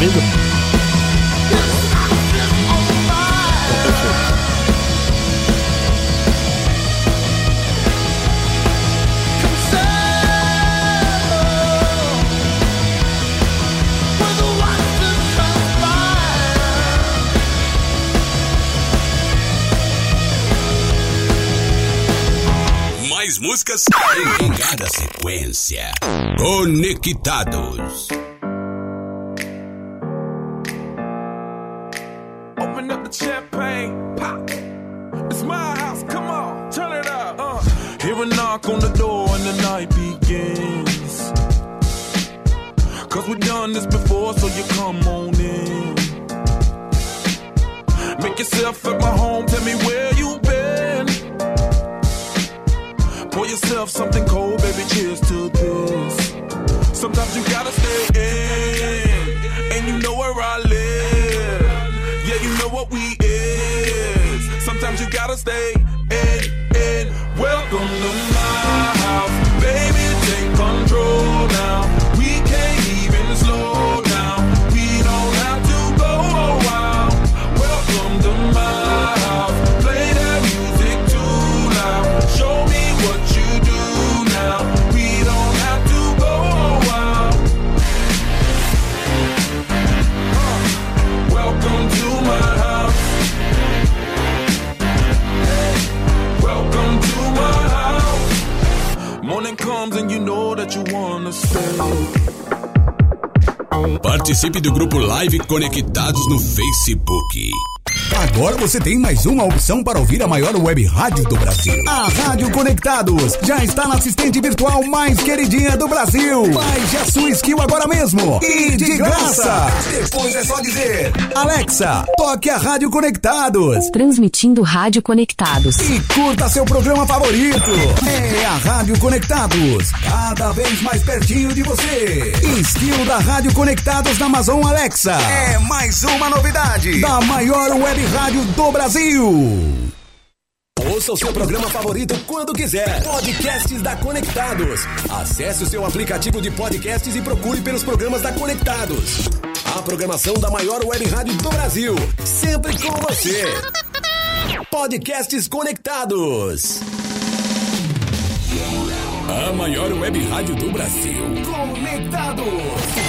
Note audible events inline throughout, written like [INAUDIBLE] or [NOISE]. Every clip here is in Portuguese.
ouvindo? Mais músicas em cada sequência. Conectados. Live Conectados no Facebook. Agora você tem mais uma opção para ouvir a maior web rádio do Brasil. A Rádio Conectados já está na assistente virtual mais queridinha do Brasil. Baixe a sua skill agora mesmo e de graça. Depois é só dizer: Alexa, toque a Rádio Conectados. Transmitindo Rádio Conectados. E curta seu programa favorito. É a Rádio Conectados, cada vez mais pertinho de você. Skill da Rádio Conectados na Amazon Alexa. É mais uma novidade da maior web rádio do Brasil. Ouça o seu programa favorito quando quiser. Podcasts da Conectados. Acesse o seu aplicativo de podcasts e procure pelos programas da Conectados. A programação da maior web rádio do Brasil. Sempre com você. Podcasts Conectados. A maior web rádio do Brasil. Conectados.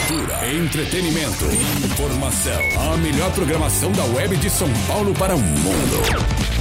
Entretenimento, informação. A melhor programação da web de São Paulo para o mundo.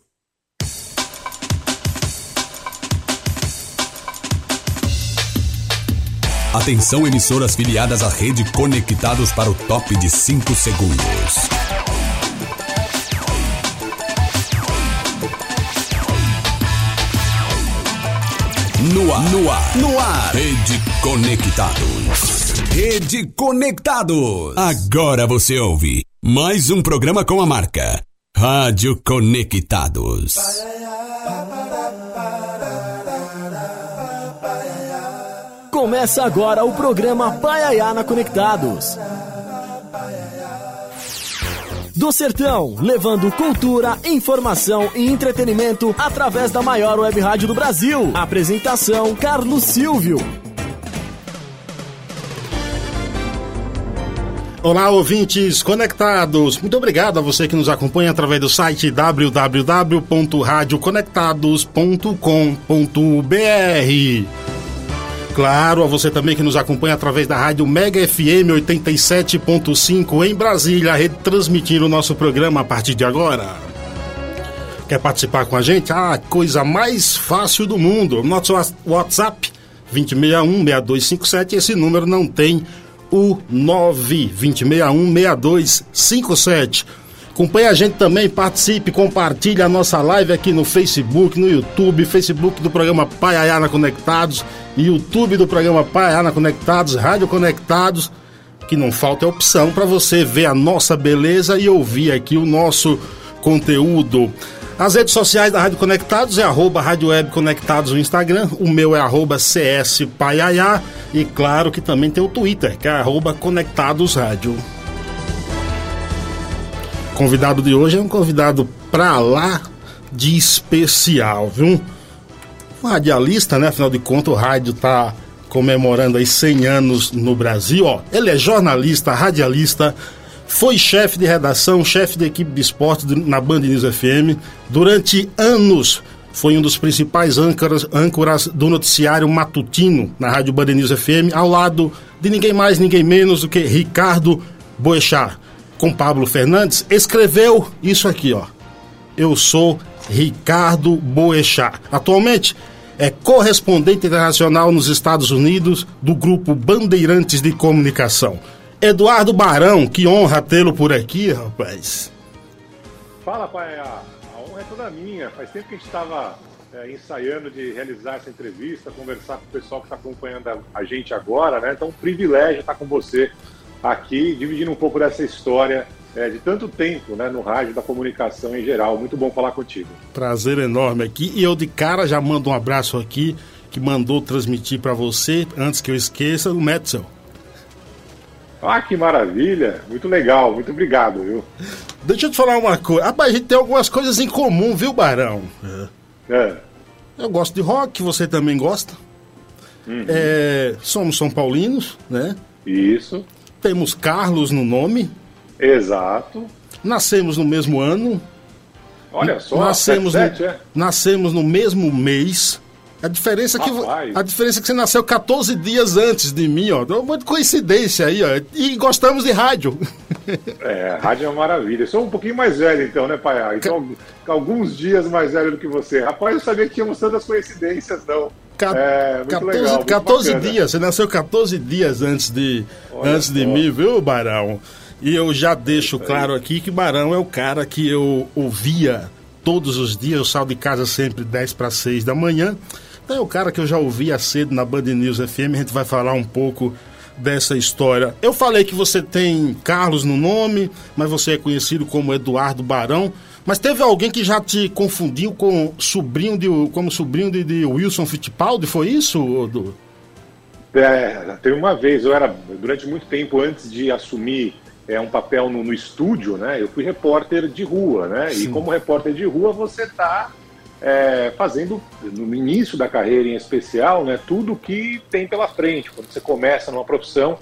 Atenção emissoras filiadas à rede Conectados para o top de 5 segundos. No ar, no ar, no ar. Rede Conectados. Rede Conectados. Agora você ouve mais um programa com a marca Rádio Conectados. Começa agora o programa Paiaiana Conectados. Do Sertão, levando cultura, informação e entretenimento através da maior web rádio do Brasil. Apresentação: Carlos Silvio. Olá, ouvintes conectados. Muito obrigado a você que nos acompanha através do site www.radioconectados.com.br. Claro, a você também que nos acompanha através da rádio Mega FM 87.5 em Brasília, retransmitindo o nosso programa a partir de agora. Quer participar com a gente? Ah, coisa mais fácil do mundo. Nosso WhatsApp 2061-6257. Esse número não tem o 92061-6257. Acompanhe a gente também, participe, compartilhe a nossa live aqui no Facebook, no YouTube, Facebook do programa Paiaiana Conectados, YouTube do programa Paiaiana Conectados, Rádio Conectados, que não falta opção para você ver a nossa beleza e ouvir aqui o nosso conteúdo. As redes sociais da Rádio Conectados é arroba Rádio Web Conectados no Instagram, o meu é arroba CS Paiaiá e claro que também tem o Twitter, que é arroba Conectados Rádio convidado de hoje é um convidado pra lá de especial, viu? Um radialista, né? Afinal de contas, o rádio tá comemorando aí 100 anos no Brasil, ó. Ele é jornalista, radialista, foi chefe de redação, chefe de equipe de esporte na Band News FM. Durante anos foi um dos principais âncoras, âncoras do noticiário matutino na Rádio Band News FM, ao lado de ninguém mais, ninguém menos do que Ricardo Boechat com Pablo Fernandes, escreveu isso aqui, ó. Eu sou Ricardo Boechat. Atualmente é correspondente internacional nos Estados Unidos do grupo Bandeirantes de Comunicação. Eduardo Barão, que honra tê-lo por aqui, rapaz. Fala, pai. A honra é toda minha. Faz tempo que a gente estava é, ensaiando de realizar essa entrevista, conversar com o pessoal que está acompanhando a, gente agora, né? Então, um privilégio estar com você aqui, dividindo um pouco dessa história é, de tanto tempo né, no rádio da comunicação em geral. Muito bom falar contigo. Prazer enorme aqui. E eu de cara já mando um abraço aqui, que mandou transmitir para você, antes que eu esqueça, o Metzel. Ah, que maravilha! Muito legal, muito obrigado, viu? Deixa eu te falar uma coisa. Rapaz, a gente tem algumas coisas em comum, viu, Barão? É. Eu gosto de rock, você também gosta. É, somos São Paulinos, né? Isso, Temos Carlos no nome. exato. Nascemos no mesmo ano. Olha só, nascemos, 77, no, é? nascemos no mesmo mês. A diferença, é que, Rapaz. a diferença é que você nasceu 14 dias antes de mim, ó. Uma coincidência aí, ó. E gostamos de rádio. [LAUGHS] É, rádio é uma maravilha. Eu sou um pouquinho mais velho, então, né, pai? Então, alguns dias mais velho do que você. Rapaz, eu sabia que tínhamos tantas coincidências, não. É, muito 14, legal, muito 14 bacana. dias, você nasceu 14 dias antes de, Olha antes de só. mim, viu, Barão? E eu já deixo claro aqui que Barão é o cara que eu ouvia todos os dias, eu saio de casa sempre 10 para 6 da manhã. Então é o cara que eu já ouvia cedo na Band News FM, a gente vai falar um pouco dessa história. Eu falei que você tem Carlos no nome, mas você é conhecido como Eduardo Barão. Mas teve alguém que já te confundiu com sobrinho de, como sobrinho de, de Wilson Fittipaldi, foi isso, Odu? É, teve uma vez, eu era, durante muito tempo antes de assumir é, um papel no, no estúdio, né? Eu fui repórter de rua, né? E como repórter de rua, você está fazendo, no início da carreira em especial, né? Tudo que tem pela frente. Quando você começa numa profissão,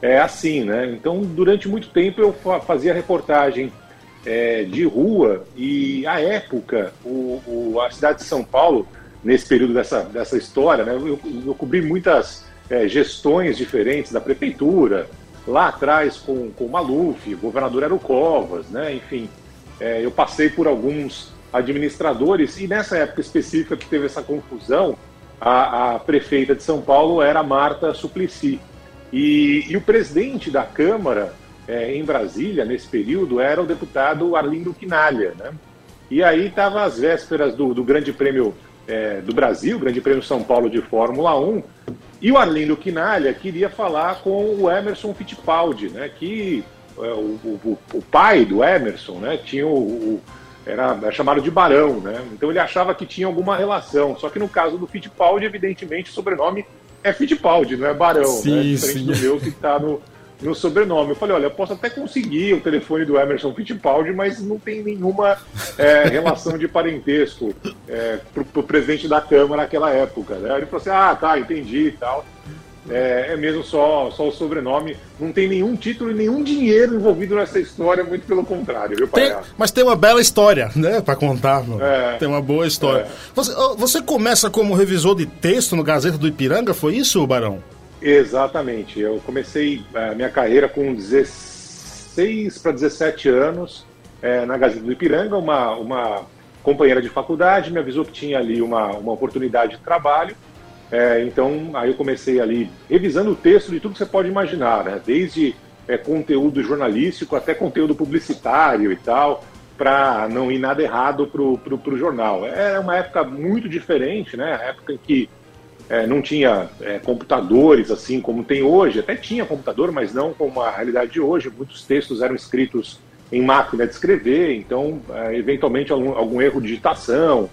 é assim, né? Então, durante muito tempo eu fa- fazia reportagem é, de rua e, à época, o, o- a cidade de São Paulo, nesse período dessa, dessa história, né? Eu, eu cobri muitas é, gestões diferentes da prefeitura, lá atrás com, com o Maluf, o governador era o Covas, né? Enfim, é, eu passei por alguns administradores e nessa época específica que teve essa confusão, a, a prefeita de São Paulo era Marta Suplicy. E, e o presidente da Câmara é, em Brasília, nesse período, era o deputado Arlindo Quinalha. Né? E aí estava às vésperas do, do Grande Prêmio é, do Brasil, Grande Prêmio São Paulo de Fórmula 1, e o Arlindo Quinalha queria falar com o Emerson Fittipaldi, né, que é, o, o- o pai do Emerson né, tinha o, o- era, era chamado de Barão, né? Então ele achava que tinha alguma relação. Só que no caso do Fittipaldi, evidentemente, o sobrenome é Fittipaldi, não é Barão, Sim, né? Diferente sim. do meu que está no, no sobrenome. Eu falei, olha, eu posso até conseguir o telefone do Emerson Fittipaldi, mas não tem nenhuma é, relação de parentesco é, pro, pro presidente da Câmara naquela época. Né? Ele falou assim, ah, tá, entendi e tal. É, é mesmo só, só o sobrenome. Não tem nenhum título e nenhum dinheiro envolvido nessa história, muito pelo contrário, viu, Tem- mas tem uma bela história, né, pra contar. É. Tem uma boa história. Você, ô, você começa como revisor de texto no Gazeta do Ipiranga, foi isso, Barão? Exatamente. Eu comecei a minha carreira com 16 para 17 anos eh, na Gazeta do Ipiranga. Uma, uma companheira de faculdade me avisou que tinha ali uma, uma oportunidade de trabalho. Eh, então, aí eu comecei ali revisando o texto de tudo que você pode imaginar, né? desde eh, conteúdo jornalístico até conteúdo publicitário e tal, para não ir nada errado para o jornal. Era uma época muito diferente, né? A época em que é, não tinha é, computadores assim como tem hoje, até tinha computador, mas não como a realidade de hoje. Muitos textos eram escritos em máquina de escrever, então, é, eventualmente, algum, algum erro de digitação,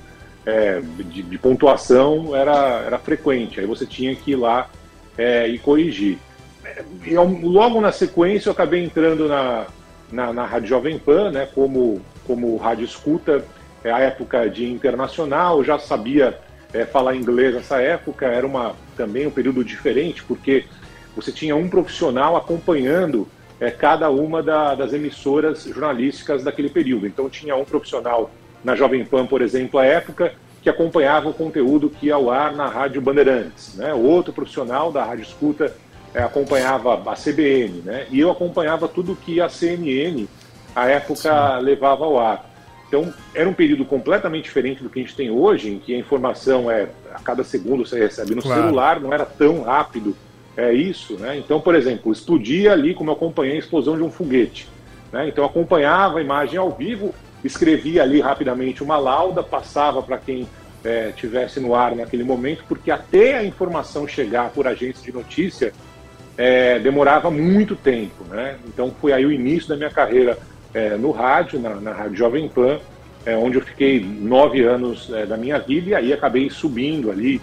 é, de, de pontuação era, era frequente. Aí você tinha que ir lá é, e corrigir. É, e ao- logo na sequência, eu acabei entrando na, na, na Rádio Jovem Pan, né, como, como rádio escuta, é a época de internacional, eu já sabia é, falar inglês nessa época, era uma, também um período diferente, porque você tinha um profissional acompanhando é, cada uma da- das emissoras jornalísticas daquele período. Então tinha um profissional na Jovem Pan, por exemplo, à época, que acompanhava o conteúdo que ia ao ar na Rádio Bandeirantes. Né? Outro profissional da Rádio Escuta é, acompanhava a CBN, né? e eu acompanhava tudo que a CNN, à época, levava ao ar. Então, era um período completamente diferente do que a gente tem hoje, em que a informação é a cada segundo você recebe no Claro. celular, não era tão rápido é isso, né? Então, por exemplo, explodia ali como eu acompanhei a explosão de um foguete, né? Então, acompanhava a imagem ao vivo, escrevia ali rapidamente uma lauda, passava para quem é, tivesse no ar naquele momento, porque até a informação chegar por agência de notícia é, demorava muito tempo, né? Então foi aí o início da minha carreira é, no rádio, na, na Rádio Jovem Pan, é, onde eu fiquei nove anos é, da minha vida e aí acabei subindo ali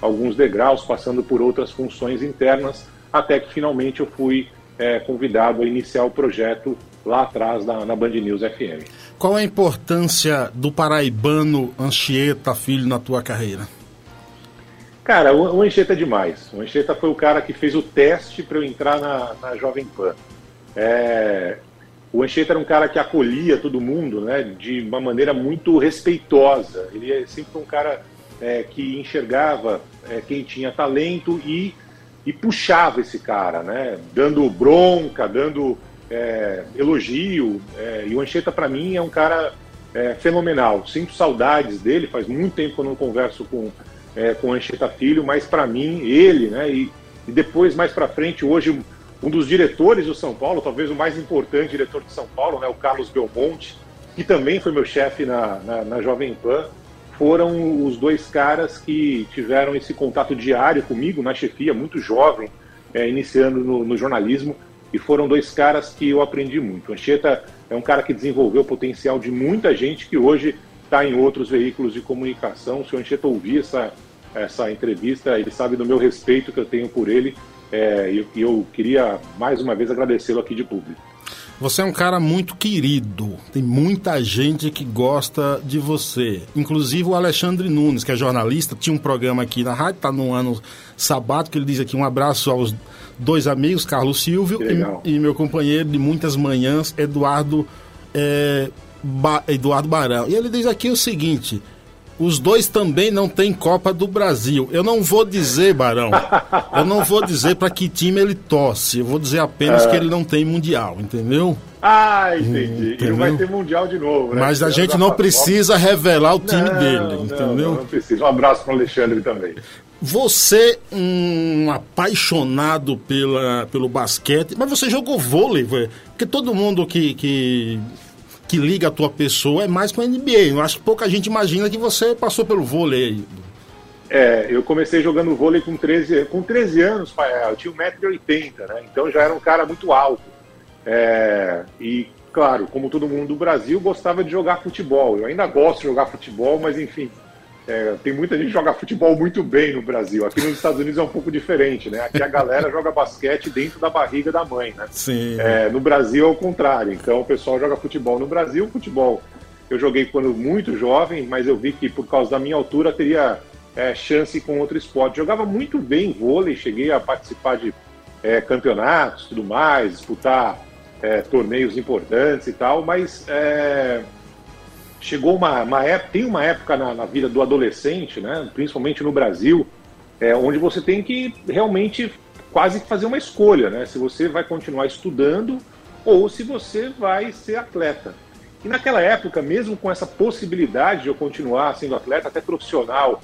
alguns degraus, passando por outras funções internas, até que finalmente eu fui é, convidado a iniciar o projeto lá atrás na, na Band News FM. Qual a importância do paraibano Anchieta Filho na tua carreira? Cara, o, o Anchieta é demais. O Anchieta foi o cara que fez o teste para eu entrar na, na Jovem Pan. É, o Anchieta era um cara que acolhia todo mundo né, de uma maneira muito respeitosa. Ele é sempre um cara é, que enxergava é, quem tinha talento e, e puxava esse cara, né, dando bronca, dando é, elogio. É, e o Anchieta, para mim, é um cara é, fenomenal. Sinto saudades dele, faz muito tempo que eu não converso com é, com Anchieta Filho, mas para mim, ele, né, e, e depois mais para frente, hoje, um dos diretores do São Paulo, talvez o mais importante diretor de São Paulo, né, o Carlos Belmonte, que também foi meu chefe na, na, na Jovem Pan, foram os dois caras que tiveram esse contato diário comigo na chefia, muito jovem, é, iniciando no, no, jornalismo, e foram dois caras que eu aprendi muito. Anchieta é um cara que desenvolveu o potencial de muita gente que hoje está em outros veículos de comunicação. Se o Anchieta ouvir essa, essa entrevista, ele sabe do meu respeito que eu tenho por ele é, e eu, eu queria mais uma vez agradecê-lo aqui de público. Você é um cara muito querido. Tem muita gente que gosta de você. Inclusive o Alexandre Nunes, que é jornalista, tinha um programa aqui na rádio, está no ano sabático, ele diz aqui um abraço aos dois amigos, Carlos Silvio e, e, meu companheiro de muitas manhãs, Eduardo é, ba Eduardo Barão. E ele diz aqui o seguinte: os dois também não têm Copa do Brasil. Eu não vou dizer, Barão, eu não vou dizer para que time ele torce. Eu vou dizer apenas é. que ele não tem Mundial, entendeu? Ah, entendi. Entendeu? E não vai ter Mundial de novo, né? Mas a gente não precisa revelar o time não, dele, entendeu? Não, não precisa. Um abraço para Alexandre também. Você, um apaixonado pela, pelo basquete, mas você jogou vôlei, porque todo mundo que, que que liga a tua pessoa é mais com a NBA. Eu acho que pouca gente imagina que você passou pelo vôlei. É, eu comecei jogando vôlei com 13, com 13 anos, pai, eu tinha 1,80m, né? Então já era um cara muito alto. É, e, claro, como todo mundo do Brasil, gostava de jogar futebol. Eu ainda gosto de jogar futebol, mas enfim, é, tem muita gente que joga futebol muito bem no Brasil. Aqui nos Estados Unidos é um pouco diferente, né? Aqui a galera joga basquete dentro da barriga da mãe, né? Sim. É, no Brasil é o contrário. Então o pessoal joga futebol. No Brasil, futebol eu joguei quando muito jovem, mas eu vi que por causa da minha altura teria é, chance com outro esporte. Jogava muito bem vôlei, cheguei a participar de é, campeonatos, tudo mais, disputar é, torneios importantes e tal, mas é, chegou uma, uma época, tem uma época na, na, vida do adolescente, né, principalmente no Brasil, é, onde você tem que realmente quase fazer uma escolha, né, se você vai continuar estudando ou se você vai ser atleta. E naquela época, mesmo com essa possibilidade de eu continuar sendo atleta, até profissional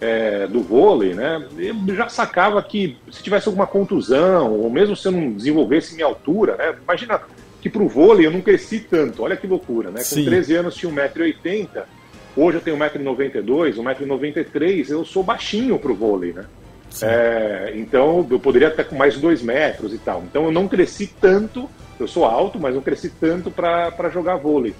é, do vôlei, né, eu já sacava que se tivesse alguma contusão, ou mesmo se eu não desenvolvesse minha altura, né, imagina que para o vôlei eu não cresci tanto. Olha que loucura, né? Com Sim. 13 anos tinha 1,80m, hoje eu tenho 1,92m, 1,93m, eu sou baixinho para o vôlei, né? É, então eu poderia até com mais de 2 metros e tal. Então eu não cresci tanto, eu sou alto, mas não cresci tanto para jogar vôlei.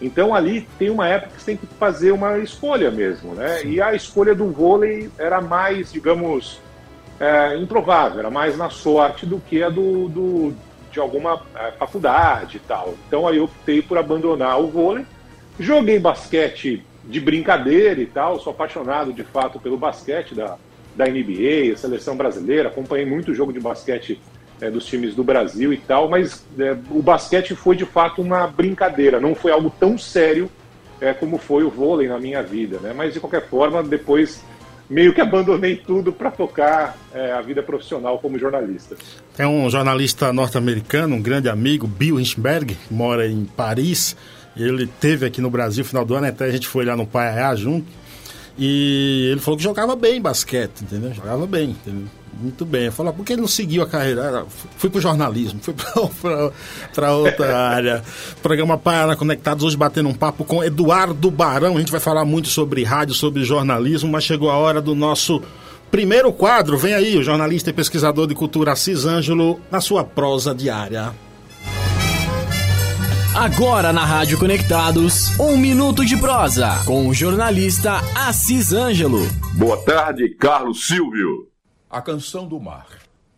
Então ali tem uma época que você tem que fazer uma escolha mesmo, né? Sim. E a escolha do vôlei era mais, digamos, é, improvável, era mais na sorte do que a do, do, de alguma é, faculdade e tal. Então aí eu optei por abandonar o vôlei. Joguei basquete de brincadeira e tal, sou apaixonado de fato pelo basquete da, da NBA, seleção brasileira, acompanhei muito jogo de basquete é, dos times do Brasil e tal, mas é, o basquete foi de fato uma brincadeira, não foi algo tão sério é, como foi o vôlei na minha vida, né? Mas de qualquer forma, depois meio que abandonei tudo para tocar é, a vida profissional como jornalista. É um jornalista norte-americano, um grande amigo, Bill Hinchberg, mora em Paris. Ele teve aqui no Brasil no final do ano, até a gente foi lá no Paiaiá junto. E ele falou que jogava bem basquete, entendeu? Jogava bem, entendeu? Muito bem. Falou, por que ele não seguiu a carreira? Fui para o jornalismo, fui para [LAUGHS] outra área. Programa Paraná Conectados, hoje batendo um papo com Eduardo Barão. A gente vai falar muito sobre rádio, sobre jornalismo, mas chegou a hora do nosso primeiro quadro. Vem aí, o jornalista e pesquisador de cultura Assis Ângelo, na sua prosa diária. Agora na Rádio Conectados, um minuto de prosa com o jornalista Assis Ângelo. Boa tarde, Carlos Silvio. A canção do mar.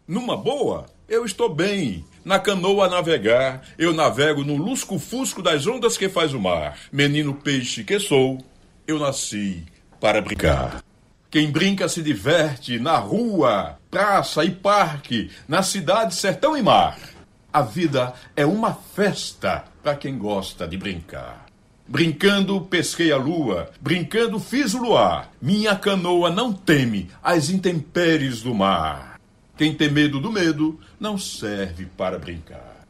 Numa boa, eu estou bem. Na canoa a navegar, eu navego no lusco-fusco das ondas que faz o mar. Menino peixe que sou, eu nasci para brincar. Quem brinca se diverte na rua, praça e parque, na cidade, sertão e mar. A vida é uma festa para quem gosta de brincar. Brincando, pesquei a lua, brincando, fiz o luar. Minha canoa não teme as intempéries do mar. Quem tem medo do medo não serve para brincar.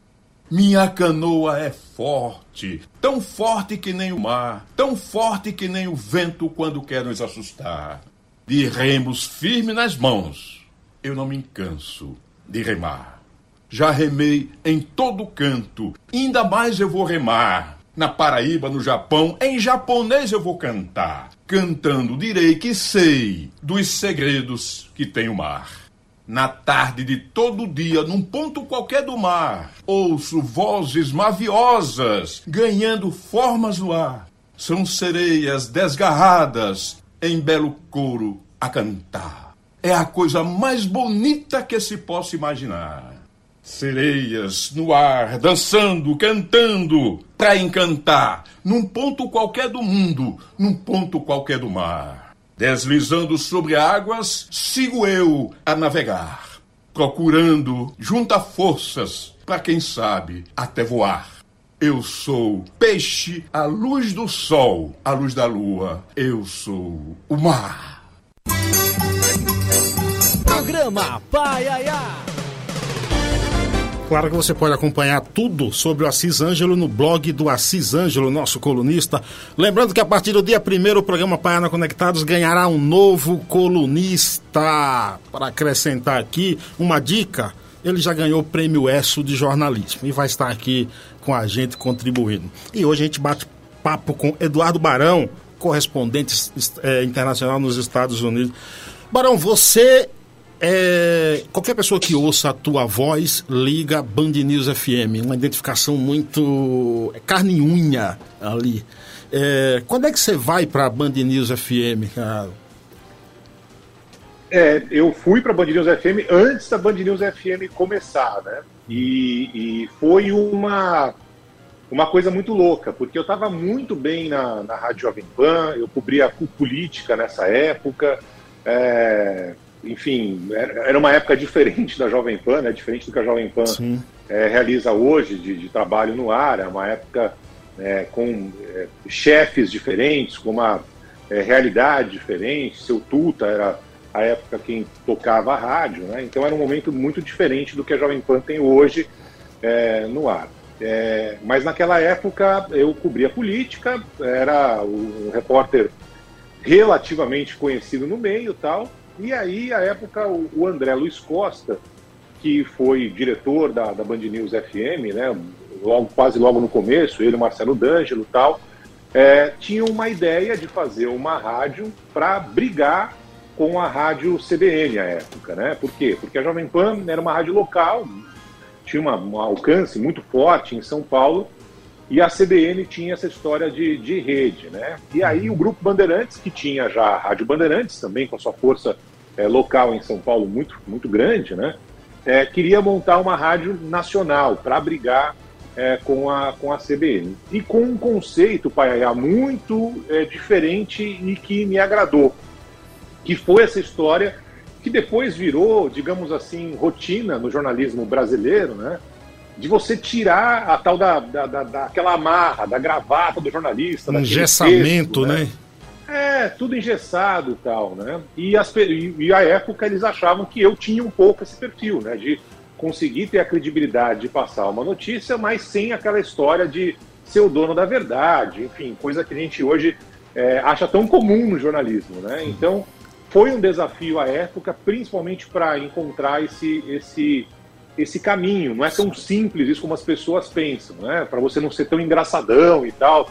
Minha canoa é forte, tão forte que nem o mar, tão forte que nem o vento quando quer nos assustar. De remos firme nas mãos, eu não me canso de remar. Já remei em todo canto, ainda mais eu vou remar. Na Paraíba, no Japão, em japonês eu vou cantar. Cantando direi que sei dos segredos que tem o mar. Na tarde de todo dia, num ponto qualquer do mar, ouço vozes maviosas ganhando formas no ar. São sereias desgarradas em belo coro a cantar. É a coisa mais bonita que se possa imaginar. Sereias no ar, dançando, cantando, pra encantar, num ponto qualquer do mundo, num ponto qualquer do mar. Deslizando sobre águas, sigo eu a navegar, procurando, junta forças, para quem sabe, até voar. Eu sou peixe à luz do sol, à luz da lua. Eu sou o mar. Programa Paiaiá. Claro que você pode acompanhar tudo sobre o Assis Ângelo no blog do Assis Ângelo, nosso colunista. Lembrando que a partir do dia 1 o programa Paiana Conectados ganhará um novo colunista. Para acrescentar aqui uma dica, ele já ganhou o prêmio ESSO de jornalismo e vai estar aqui com a gente contribuindo. E hoje a gente bate papo com Eduardo Barão, correspondente é, internacional nos Estados Unidos. Barão, você é, qualquer pessoa que ouça a tua voz liga Band News FM, uma identificação muito é carne e unha ali. É, quando é que você vai para a Band News FM, cara? É, eu fui para a Band News FM antes da Band News FM começar, né? E, e foi uma uma coisa muito louca, porque eu estava muito bem na, na Rádio Jovem Pan, eu cobria política nessa época, é, enfim, era uma época diferente da Jovem Pan, né, diferente do que a Jovem Pan é, realiza hoje de, de, trabalho no ar, é uma época é, com é, chefes diferentes, com uma é, realidade diferente, seu Tuta era a época quem tocava a rádio, né, então era um momento muito diferente do que a Jovem Pan tem hoje é, no ar. É, mas naquela época eu cobria política, era um repórter relativamente conhecido no meio tal. E aí, à época, o, André Luiz Costa, que foi diretor da, da Band News FM, né, logo, quase logo no começo, ele, Marcelo D'Angelo tal, é, tinha uma ideia de fazer uma rádio para brigar com a rádio CBN à época, né? Por quê? Porque a Jovem Pan era uma rádio local, tinha uma, um alcance muito forte em São Paulo e a CBN tinha essa história de, de rede, né? E aí o Grupo Bandeirantes, que tinha já a Rádio Bandeirantes, também com a sua força é, local em São Paulo muito, muito grande, né? É, queria montar uma rádio nacional para brigar é, com, a, com a CBN. E com um conceito, Paiaiá, muito é, diferente e que me agradou, que foi essa história que depois virou, digamos assim, rotina no jornalismo brasileiro, né? De você tirar a tal da, da, da daquela amarra, da gravata do jornalista. Engessamento, texto, né? né? É, tudo engessado e tal, né? E, as, e, e a época eles achavam que eu tinha um pouco esse perfil, né? De conseguir ter a credibilidade de passar uma notícia, mas sem aquela história de ser o dono da verdade, enfim, coisa que a gente hoje é, acha tão comum no jornalismo, né? Então, foi um desafio à época, principalmente para encontrar esse, esse, esse caminho. Não é tão simples isso como as pessoas pensam, né? Para você não ser tão engraçadão e tal,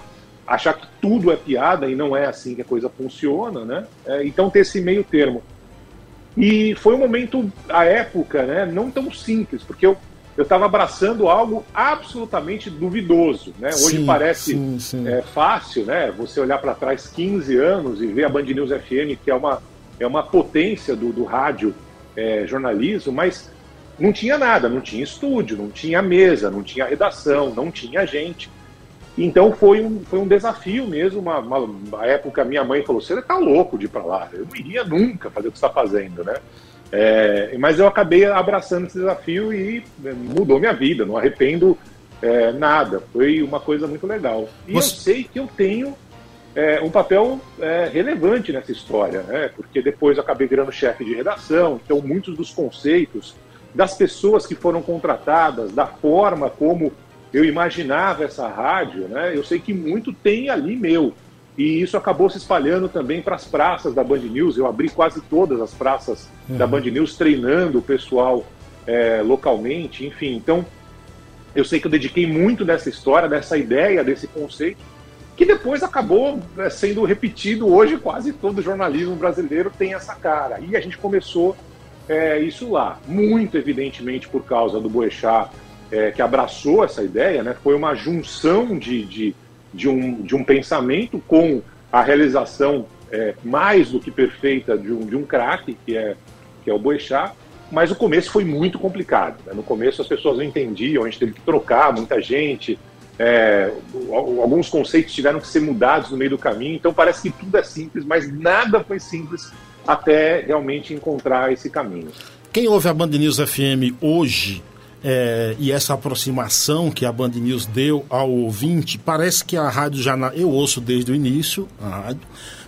achar que tudo é piada e não é assim que a coisa funciona, né? É, então ter esse meio termo. E foi um momento, à época, né, não tão simples, porque eu eu estava abraçando algo absolutamente duvidoso. Né? Hoje Sim, parece sim, sim. é, fácil né? você olhar para trás 15 anos e ver a Band News FM, que é uma, é uma potência do, do rádio é, jornalismo, mas não tinha nada, não tinha estúdio, não tinha mesa, não tinha redação, não tinha gente. Então foi um, foi um desafio mesmo. Uma, uma, uma época minha mãe falou: você está louco de ir para lá. Eu não iria nunca fazer o que você está fazendo, né? É, mas eu acabei abraçando esse desafio e é, mudou minha vida. Não arrependo é, nada. Foi uma coisa muito legal. E Você- eu sei que eu tenho é, um papel é, relevante nessa história, né? Porque depois eu acabei virando chefe de redação. Então muitos dos conceitos das pessoas que foram contratadas, da forma como eu imaginava essa rádio, né? Eu sei que muito tem ali meu. E isso acabou se espalhando também para as praças da Band News. Eu abri quase todas as praças da Band News, treinando o pessoal é, localmente, enfim. Então, eu sei que eu dediquei muito dessa história, dessa ideia, desse conceito, que depois acabou é, sendo repetido hoje. Quase todo jornalismo brasileiro tem essa cara. E a gente começou é, isso lá, muito evidentemente por causa do Boechat, é, que abraçou essa ideia, né? Foi uma junção de, de, de, um, de um pensamento com a realização é, mais do que perfeita de um, de um craque, que é, que é o Boechat, mas o começo foi muito complicado. né? No começo as pessoas não entendiam, a gente teve que trocar muita gente, é, al- alguns conceitos tiveram que ser mudados no meio do caminho, então parece que tudo é simples, mas nada foi simples até realmente encontrar esse caminho. Quem ouve a Band News FM hoje é, e essa aproximação que a Band News deu ao ouvinte, parece que a rádio já. na- Eu ouço desde o início a rádio.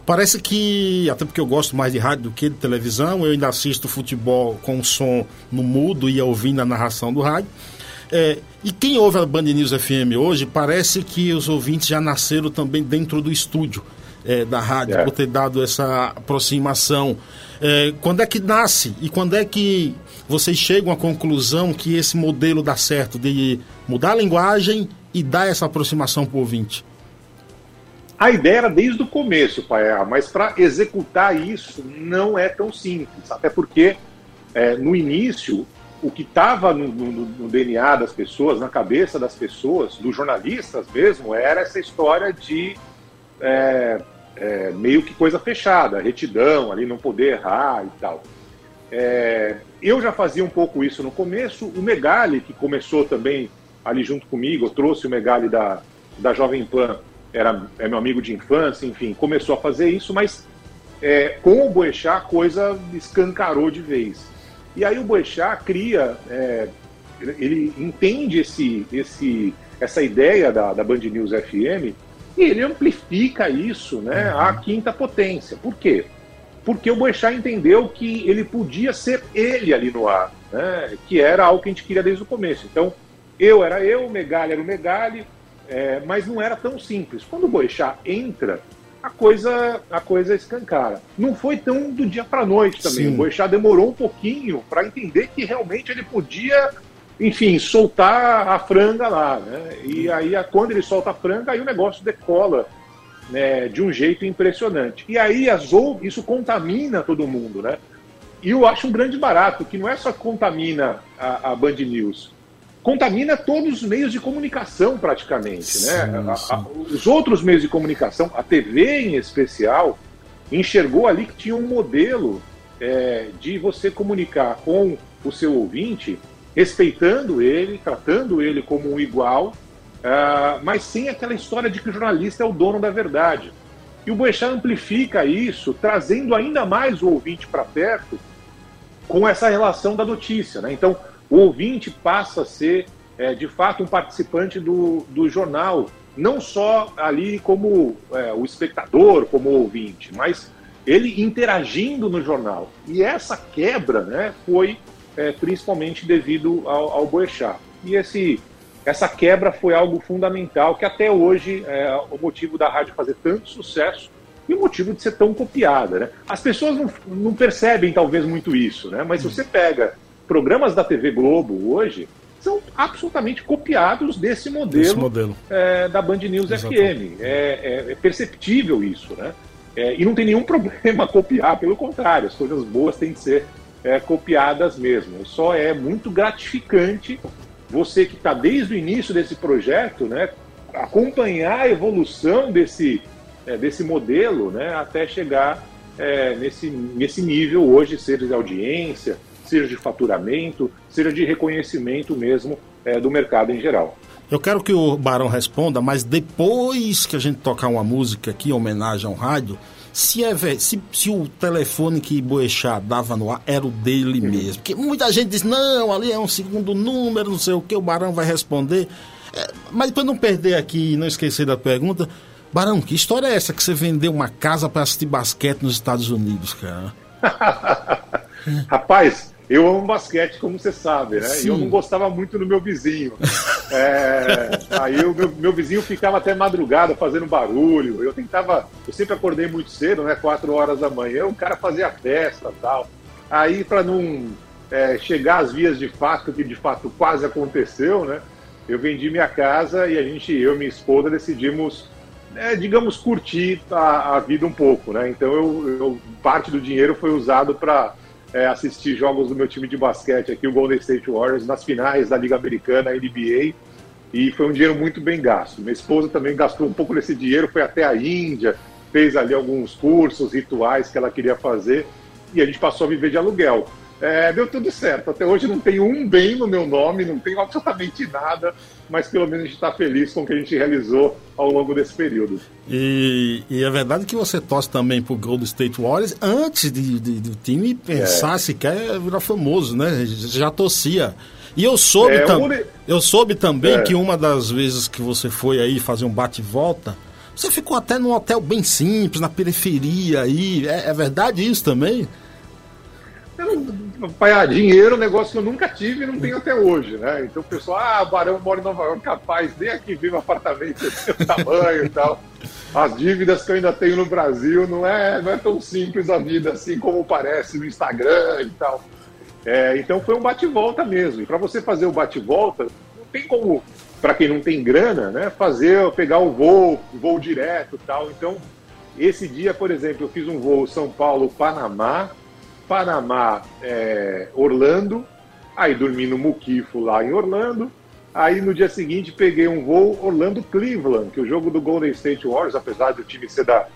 Parece que, até porque eu gosto mais de rádio do que de televisão, eu ainda assisto futebol com som no mudo e ouvindo a narração do rádio. É, e quem ouve a Band News FM hoje, parece que os ouvintes já nasceram também dentro do estúdio é, da rádio, É. por ter dado essa aproximação. É, quando é que nasce e quando é que vocês chegam à conclusão que esse modelo dá certo, de mudar a linguagem e dar essa aproximação para o ouvinte? A ideia era desde o começo, Paia, mas para executar isso não é tão simples. Até porque, é, no início, o que estava no, no- no DNA das pessoas, na cabeça das pessoas, dos jornalistas mesmo, era essa história de é, é, meio que coisa fechada, retidão, ali não poder errar e tal. É, eu já fazia um pouco isso no começo. O Megali, que começou também ali junto comigo, eu trouxe o Megali da, da Jovem Pan, era, é meu amigo de infância, enfim, começou a fazer isso, mas é, com o Boechat a coisa escancarou de vez. E aí o Boechat cria, é, ele- entende esse, esse, essa ideia da, da Band News FM e ele amplifica isso né, à quinta potência. Por quê? Porque o Boechat entendeu que ele podia ser ele ali no ar, né, que era algo que a gente queria desde o começo. Então, eu era eu, o Megali era o Megali, é, mas não era tão simples. Quando o Boechat entra, a coisa, a coisa escancara. Não foi tão do dia para noite também. Sim. O Boechat demorou um pouquinho para entender que realmente ele podia, enfim, soltar a franga lá. Né? E aí, a- quando ele solta a franga, aí o negócio decola né, de um jeito impressionante. E aí as isso contamina todo mundo, né? E eu acho um grande barato, que não é só contamina a, a Band News, contamina todos os meios de comunicação praticamente, né? A- a- os outros meios de comunicação, a TV em especial, enxergou ali que tinha um modelo é, de você comunicar com o seu ouvinte, respeitando ele, tratando ele como um igual, ah, mas sem aquela história de que o jornalista é o dono da verdade. E o Boechat amplifica isso, trazendo ainda mais o ouvinte para perto com essa relação da notícia. Né? Então, o ouvinte passa a ser, é, de fato, um participante do, do jornal, não só ali como é, o espectador, como ouvinte, mas ele interagindo no jornal. E essa quebra né, foi é, principalmente devido ao, ao Boechat. E esse, essa quebra foi algo fundamental, que até hoje é o motivo da rádio fazer tanto sucesso e o motivo de ser tão copiada. Né? As pessoas não, não percebem talvez muito isso, né? mas se você pega programas da TV Globo hoje, são absolutamente copiados desse modelo, Esse modelo. é, da Band News Exatamente. FM. É, é- é perceptível isso, né? É, e não tem nenhum [LAUGHS] problema copiar, pelo contrário, as coisas boas têm que ser é, copiadas mesmo. Só é muito gratificante você que está desde o início desse projeto, né, acompanhar a evolução desse, é, desse modelo né, até chegar é, nesse, nesse nível hoje, seja de audiência, seja de faturamento, seja de reconhecimento mesmo é, do mercado em geral. Eu quero que o Barão responda, mas depois que a gente tocar uma música aqui em homenagem ao rádio, se, é, se, se o telefone que Boechat dava no ar era o dele mesmo. Porque muita gente diz, não, ali é um segundo número, não sei o que, o Barão vai responder. É, mas para não perder aqui e não esquecer da pergunta, Barão, que história é essa que você vendeu uma casa para assistir basquete nos Estados Unidos, cara? [LAUGHS] Rapaz, eu amo basquete, como você sabe, né? Sim. E eu não gostava muito do meu vizinho. É, aí o meu, meu, vizinho ficava até madrugada fazendo barulho. Eu tentava, eu sempre acordei muito cedo, né? Quatro horas da manhã, o cara fazia festa tal. Aí, para não é, chegar às vias de fato, que de fato quase aconteceu, né? Eu vendi minha casa e a gente, eu e minha esposa, decidimos, é, digamos, curtir a, a, vida um pouco, né? Então, eu, eu parte do dinheiro foi usado para é, assistir jogos do meu time de basquete aqui, o Golden State Warriors, nas finais da Liga Americana, NBA, e foi um dinheiro muito bem gasto. Minha esposa também gastou um pouco desse dinheiro, foi até a Índia, fez ali alguns cursos, rituais que ela queria fazer, e a gente passou a viver de aluguel. É, deu tudo certo. Até hoje não tenho um bem no meu nome, não tenho absolutamente nada, mas pelo menos a gente está feliz com o que a gente realizou ao longo desse período. E, e é verdade que você torce também para o Golden State Warriors antes de, de, do time pensar é. se quer virar famoso, né? Já torcia. E eu soube, é, tam eu soube também é. que uma das vezes que você foi aí fazer um bate-volta, você ficou até num hotel bem simples, na periferia aí. É, é verdade isso também? É um negócio que eu nunca tive e não tenho até hoje, né? Então o pessoal, ah, Barão mora em Nova York, capaz, nem aqui vive apartamento [LAUGHS] desse tamanho e tal. As dívidas que eu ainda tenho no Brasil não é, não é tão simples a vida assim como parece no Instagram e tal. É, então foi um bate-volta mesmo. E para você fazer o bate-volta, não tem como, para quem não tem grana, né, fazer, pegar o voo, voo direto e tal. Então, esse dia, por exemplo, eu fiz um voo São Paulo-Panamá, Panamá, é, Orlando, aí dormi no Muquifo lá em Orlando, aí no dia seguinte peguei um voo Orlando-Cleveland, que o jogo do Golden State Warriors, apesar do time ser da,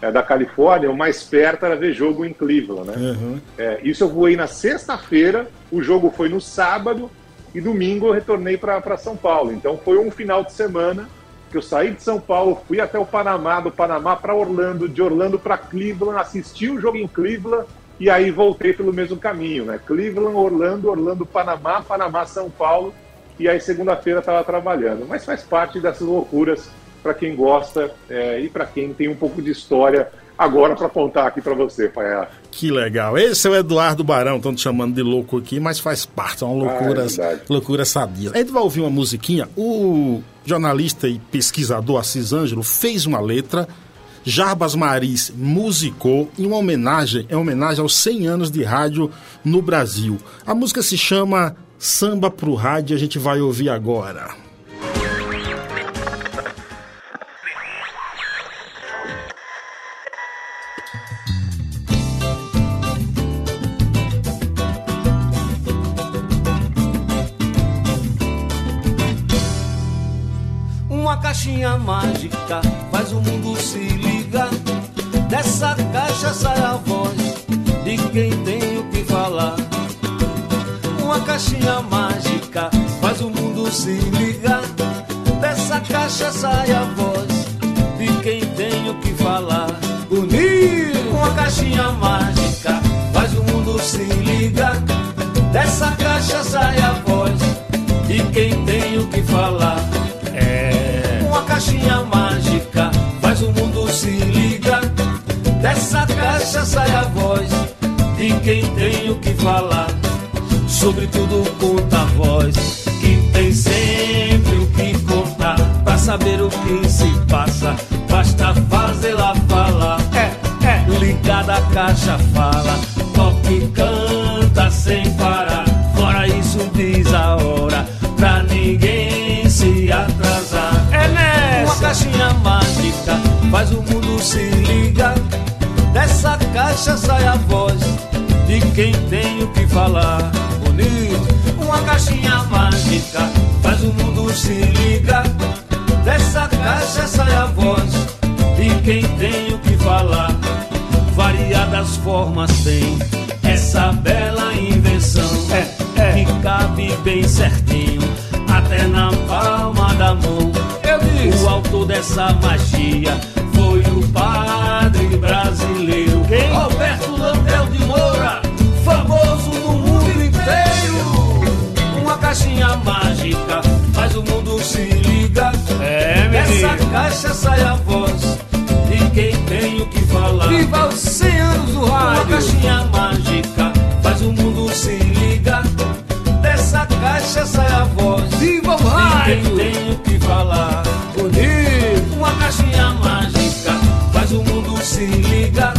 é, da Califórnia, o mais perto era ver jogo em Cleveland, né? Uhum. É, isso eu voei na sexta-feira, o jogo foi no sábado, e domingo eu retornei para São Paulo. Então foi um final de semana que eu saí de São Paulo, fui até o Panamá, do Panamá para Orlando, de Orlando para Cleveland, assisti o jogo em Cleveland e aí voltei pelo mesmo caminho, né? Cleveland, Orlando, Orlando, Panamá, Panamá, São Paulo. E aí segunda-feira estava trabalhando. Mas faz parte dessas loucuras para quem gosta é, e para quem tem um pouco de história agora para contar aqui para você, Paia. Que legal. Esse é o Eduardo Barão, estão te chamando de louco aqui, mas faz parte, são loucuras, ah, é loucuras sadias. A gente vai ouvir uma musiquinha. O jornalista e pesquisador Assis Ângelo fez uma letra Jarbas Maris musicou em uma homenagem, uma homenagem aos 100 anos de rádio no Brasil. A música se chama Samba pro Rádio, a gente vai ouvir agora. Uma caixinha mágica faz o mundo se Dessa caixa sai a voz de quem tem o que falar. Uma caixinha mágica faz o mundo se ligar. Dessa caixa sai a voz de quem tem o que falar. Bonito! Uma caixinha mágica faz o mundo se ligar. Dessa caixa sai a voz de quem tem o que falar. É uma caixinha mágica caixa sai a voz de quem tem o que falar. Sobretudo conta a voz que tem sempre o que contar. Pra saber o que se passa, basta fazê-la falar. É, é. Ligada a caixa fala, toca e canta sem parar. Fora isso diz a hora, pra ninguém se atrasar. É nessa. Uma caixinha mágica faz o mundo se ligar Caixa sai a voz de quem tem o que falar. Bonito, uma caixinha mágica se liga. Dessa caixa sai a voz de quem tem o que falar. Variadas formas tem essa bela invenção que cabe bem certinho até na palma da mão. O autor dessa magia foi o padre brasileiro Roberto Landel de Moura, famoso no mundo inteiro. Uma caixinha mágica faz o mundo se liga. É, Dessa menino. caixa sai a voz de quem tem o que falar. Viva os 100 anos do Uma rádio. caixinha mágica faz o mundo se liga. Dessa caixa sai a voz Viva o de rádio. quem tem o que falar. Bonito. Uma caixinha mágica faz o mundo se liga.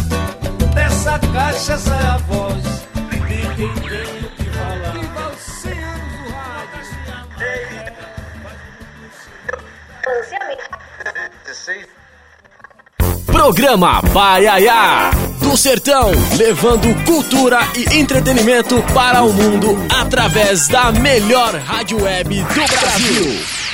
Dessa caixa sai a voz de quem tem o que falar. Viva os 100 anos do rádio. Programa Paiaiá. Do Sertão, levando cultura e entretenimento para o mundo através da melhor rádio web do Brasil.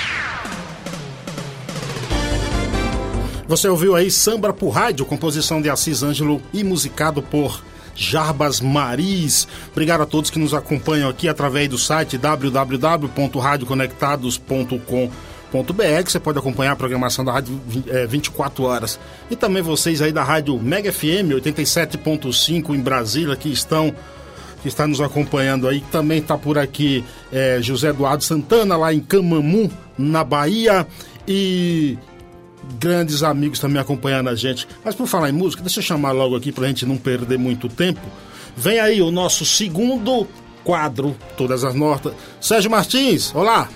Você ouviu aí Samba por Rádio, composição de Assis Ângelo e musicado por Jarbas Maris. Obrigado a todos que nos acompanham aqui através do site www.radioconectados.com.br, que você pode acompanhar a programação da rádio eh, 24 horas. E também vocês aí da rádio Mega FM 87.5 em Brasília que estão que está nos acompanhando aí. Também está por aqui eh, José Eduardo Santana, lá em Camamu, na Bahia. E grandes amigos também acompanhando a gente. Mas por falar em música, deixa eu chamar logo aqui pra gente não perder muito tempo. Vem aí o nosso segundo quadro, todas as notas. Sérgio Martins, olá!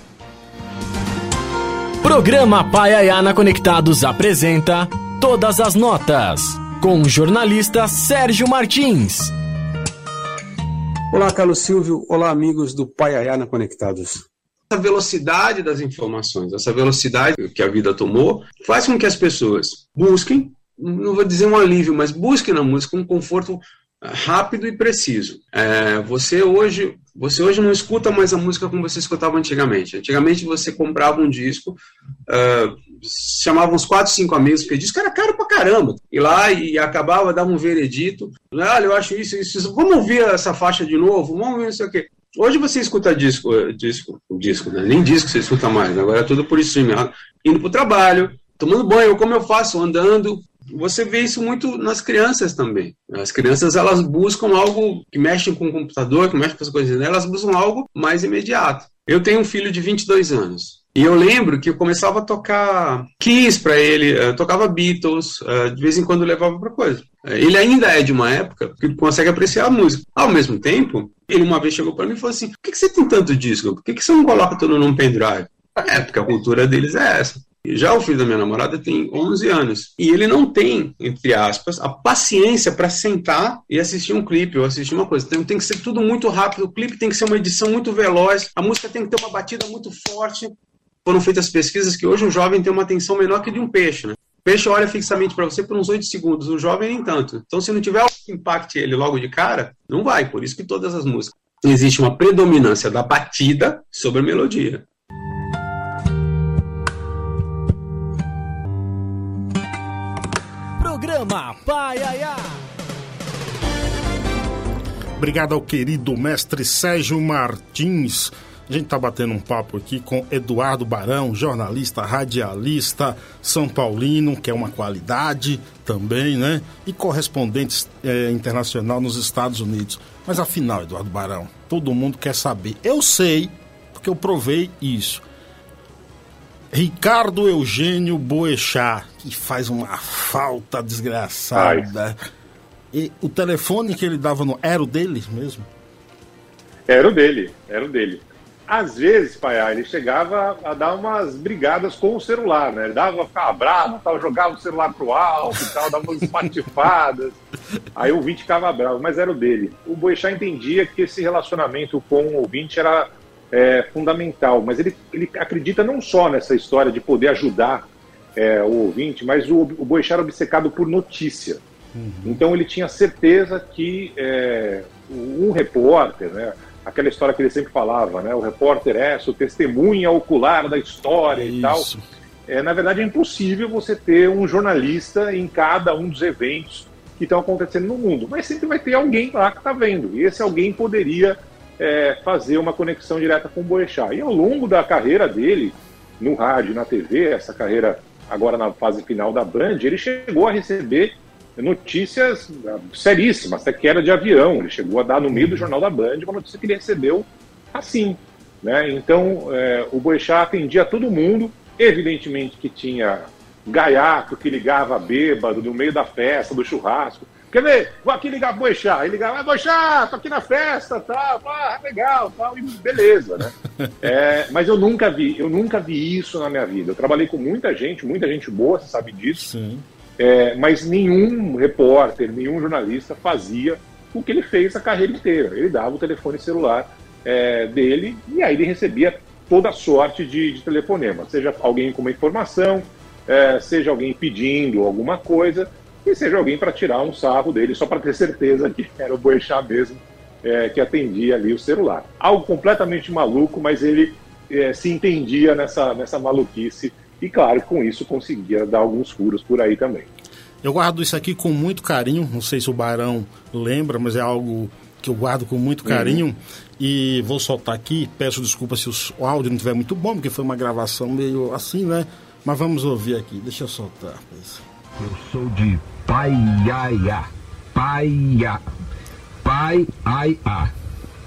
Programa Paiaiá na Conectados apresenta Todas as Notas, com o jornalista Sérgio Martins. Olá, Carlos Silvio. Olá, amigos do Paiaiá na Conectados. Essa velocidade das informações, essa velocidade que a vida tomou, faz com que as pessoas busquem, não vou dizer um alívio, mas busquem na música um conforto ah, rápido e preciso. É, você hoje você hoje não escuta mais a música como você escutava antigamente. Antigamente você comprava um disco, ah, chamava uns 4, 5 amigos, porque disco era caro pra caramba. E lá e acabava, dava um veredito. Olha, eu acho isso, isso, isso. Vamos ouvir essa faixa de novo? Vamos ver não sei o quê. Hoje você escuta disco, eh, disco, disco, né? nem disco você escuta mais, agora é tudo por streaming. Ah, Indo pro trabalho, tomando banho, como eu faço, andando. Você vê isso muito nas crianças também. As crianças elas buscam algo que mexe com o computador, que mexe com as coisas, né? elas buscam algo mais imediato. Eu tenho um filho de 22 anos. E eu lembro que eu começava a tocar Kiss para ele, eh, tocava Beatles, eh, de vez em quando levava para coisa. Eh, Ele ainda é de uma época que consegue apreciar a música. Ao mesmo tempo, ele uma vez chegou para mim e falou assim: por que, que você tem tanto disco? Por que, que você não coloca tudo num pendrive? É, porque a cultura deles é essa. Já o filho da minha namorada tem 11 anos. E ele não tem, entre aspas, a paciência para sentar e assistir um clipe ou assistir uma coisa. Então tem que ser tudo muito rápido. O clipe tem que ser uma edição muito veloz. A música tem que ter uma batida muito forte. Foram feitas pesquisas que hoje um jovem tem uma atenção menor que de um peixe, né? O peixe olha fixamente para você por uns 8 segundos, o jovem nem tanto. Então, se não tiver algo que impacte ele logo de cara, não vai. Por isso que todas as músicas. Existe uma predominância da batida sobre a melodia. Programa Paiaiá. Obrigado ao querido mestre Sérgio Martins. A gente está batendo um papo aqui com Eduardo Barão, jornalista, radialista, São Paulino, que é uma qualidade também, né? E correspondente eh, internacional nos Estados Unidos. Mas afinal, Eduardo Barão, todo mundo quer saber. Eu sei, porque eu provei isso. Ricardo Eugênio Boechat, que faz uma falta desgraçada. E o telefone que ele dava no. Era o dele mesmo? Era o dele, era o dele. Às vezes, pai, ele chegava a dar umas brigadas com o celular, né? Ele dava, ficava bravo, tal, jogava o celular pro alto e tal, dava umas patifadas. [LAUGHS] Aí o ouvinte ficava bravo, mas era o dele. O Boechat entendia que esse relacionamento com o ouvinte era é, fundamental, mas ele, ele acredita não só nessa história de poder ajudar é, o ouvinte, mas o, o Boechat era obcecado por notícia. Então ele tinha certeza que é, um repórter, né, aquela história que ele sempre falava, né? O repórter é o testemunha ocular da história e tal. É, na verdade, é impossível você ter um jornalista em cada um dos eventos que estão acontecendo no mundo, mas sempre vai ter alguém lá que está vendo, e esse alguém poderia é, fazer uma conexão direta com o Boechat. E ao longo da carreira dele, no rádio, na TV, essa carreira agora na fase final da Band, ele chegou a receber notícias ah, seríssimas, até que era de avião. Ele chegou a dar no meio do jornal da Band uma notícia que ele recebeu assim. Né? Então, é, o Boechat atendia todo mundo, evidentemente que tinha gaiato que ligava bêbado no meio da festa, do churrasco. Quer ver? Vou aqui ligar pro Boechat. Ele ligava, ah, Boechat, tô aqui na festa, tal, ah, legal, tal, e beleza, né? [LAUGHS] É, mas eu nunca vi, eu nunca vi isso na minha vida. Eu trabalhei com muita gente, muita gente boa, você sabe disso. Sim. É, mas nenhum repórter, nenhum jornalista fazia o que ele fez a carreira inteira. Ele dava o telefone celular é, dele e aí ele recebia toda sorte de, de telefonema, seja alguém com uma informação, é, seja alguém pedindo alguma coisa, e seja alguém para tirar um sarro dele, só para ter certeza que era o Boechat mesmo é, que atendia ali o celular. Algo completamente maluco, mas ele é, se entendia nessa, nessa maluquice e, claro, com isso conseguia dar alguns furos por aí também. Eu guardo isso aqui com muito carinho, não sei se o Barão lembra, mas é algo que eu guardo com muito carinho. Uhum. E vou soltar aqui, peço desculpa se o áudio não estiver muito bom, porque foi uma gravação meio assim, né? Mas vamos ouvir aqui, deixa eu soltar. Eu sou de Paiaia. Paia. Pai, ai, a.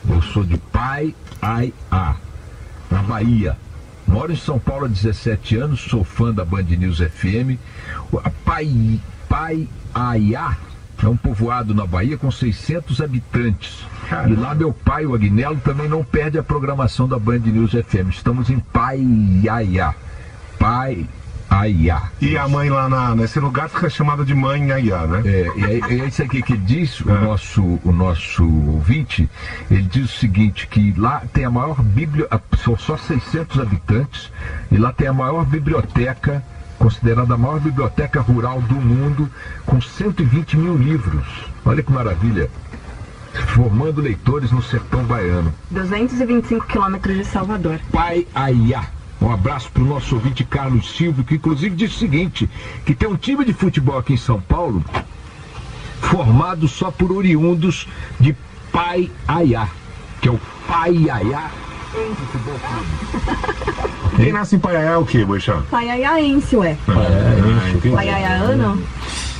Eu sou de Pai, ai, a. Na Bahia. Moro em São Paulo há 17 anos, sou fã da Band News FM. Pai, Pai, Aiá é um povoado na Bahia com 600 habitantes. Caramba. E lá meu pai, o Agnello, também não perde a programação da Band News FM. Estamos em Paiaiá. Pai Aiá. E a mãe lá na, nesse lugar fica chamada de mãe Aiá, né? É, e é, é isso aqui que diz é. o, nosso, o nosso ouvinte. Ele diz o seguinte, que lá tem a maior bíblia, são só 600 habitantes, e lá tem a maior biblioteca, considerada a maior biblioteca rural do mundo, com 120 mil livros. Olha que maravilha formando leitores no sertão baiano. 225 quilômetros de Salvador. Pai Aiá. Um abraço para o nosso ouvinte Carlos Silvio, que inclusive disse o seguinte: que tem um time de futebol aqui em São Paulo formado só por oriundos de Pai Aiá, que é o Pai Aiá Futebol Clube. Quem nasce em Paiaiá é o quê, Boixão? Paiaiaense, ué. Paiaiaense. Paiaiana.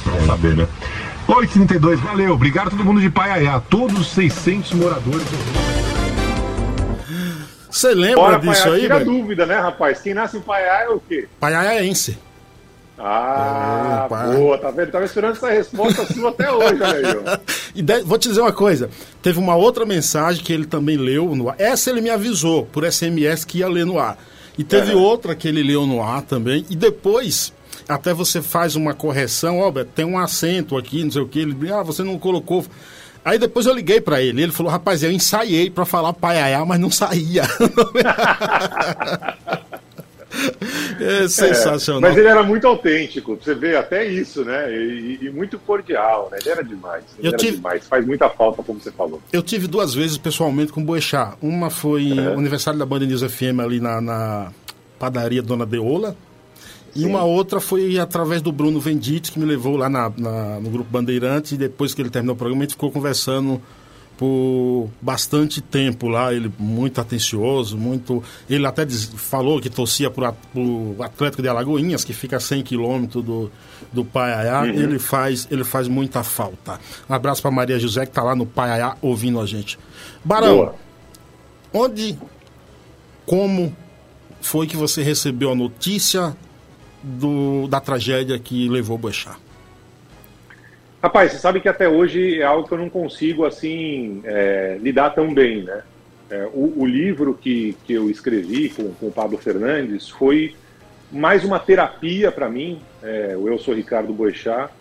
Pra saber, né? 832, valeu. Obrigado a todo mundo de Paiaiá, todos os 600 moradores. Você lembra Bora, disso Paiá, aí, tira velho? dúvida, né, rapaz? Quem nasce em Paiá é o quê? Paiaiaense. Ah, É, boa, tá vendo? Tava esperando essa resposta sua até hoje, olha. [LAUGHS] E de- vou te dizer uma coisa: teve uma outra mensagem que ele também leu no ar. Essa ele me avisou por SMS que ia ler no ar. E teve É. outra que ele leu no ar também. E depois, até você faz uma correção: ó, tem um acento aqui, não sei o que. Ele ah, você não colocou. Aí depois eu liguei pra ele. Ele falou: rapaz, eu ensaiei pra falar paiaiá, mas não saía. [LAUGHS] é sensacional. É, mas ele era muito autêntico, você vê até isso, né? E, e muito cordial, né? Ele era demais. Ele Eu era tive- demais. Faz muita falta, como você falou. Eu tive duas vezes pessoalmente com o Boechat. Uma foi aniversário da Banda News FM ali na, na padaria Dona Deola. E uma outra foi através do Bruno Venditti, que me levou lá na- na- no Grupo Bandeirantes. E depois que ele terminou o programa, a gente ficou conversando por bastante tempo lá. Ele muito atencioso, muito... Ele até diz- falou que torcia para o Atlético de Alagoinhas, que fica a 100 quilômetros do, do Paiaiá. Uhum. Ele, faz, ele faz muita falta. Um abraço para Maria José, que está lá no Paiaiá ouvindo a gente. Barão, Boa. onde, como foi que você recebeu a notícia do, da tragédia que levou Boechat? Rapaz, você sabe que até hoje é algo que eu não consigo, assim, é, lidar tão bem, né? É, o, o livro que, que eu escrevi com, com o Pablo Fernandes foi mais uma terapia para mim, é, o Eu Sou Ricardo Boechat,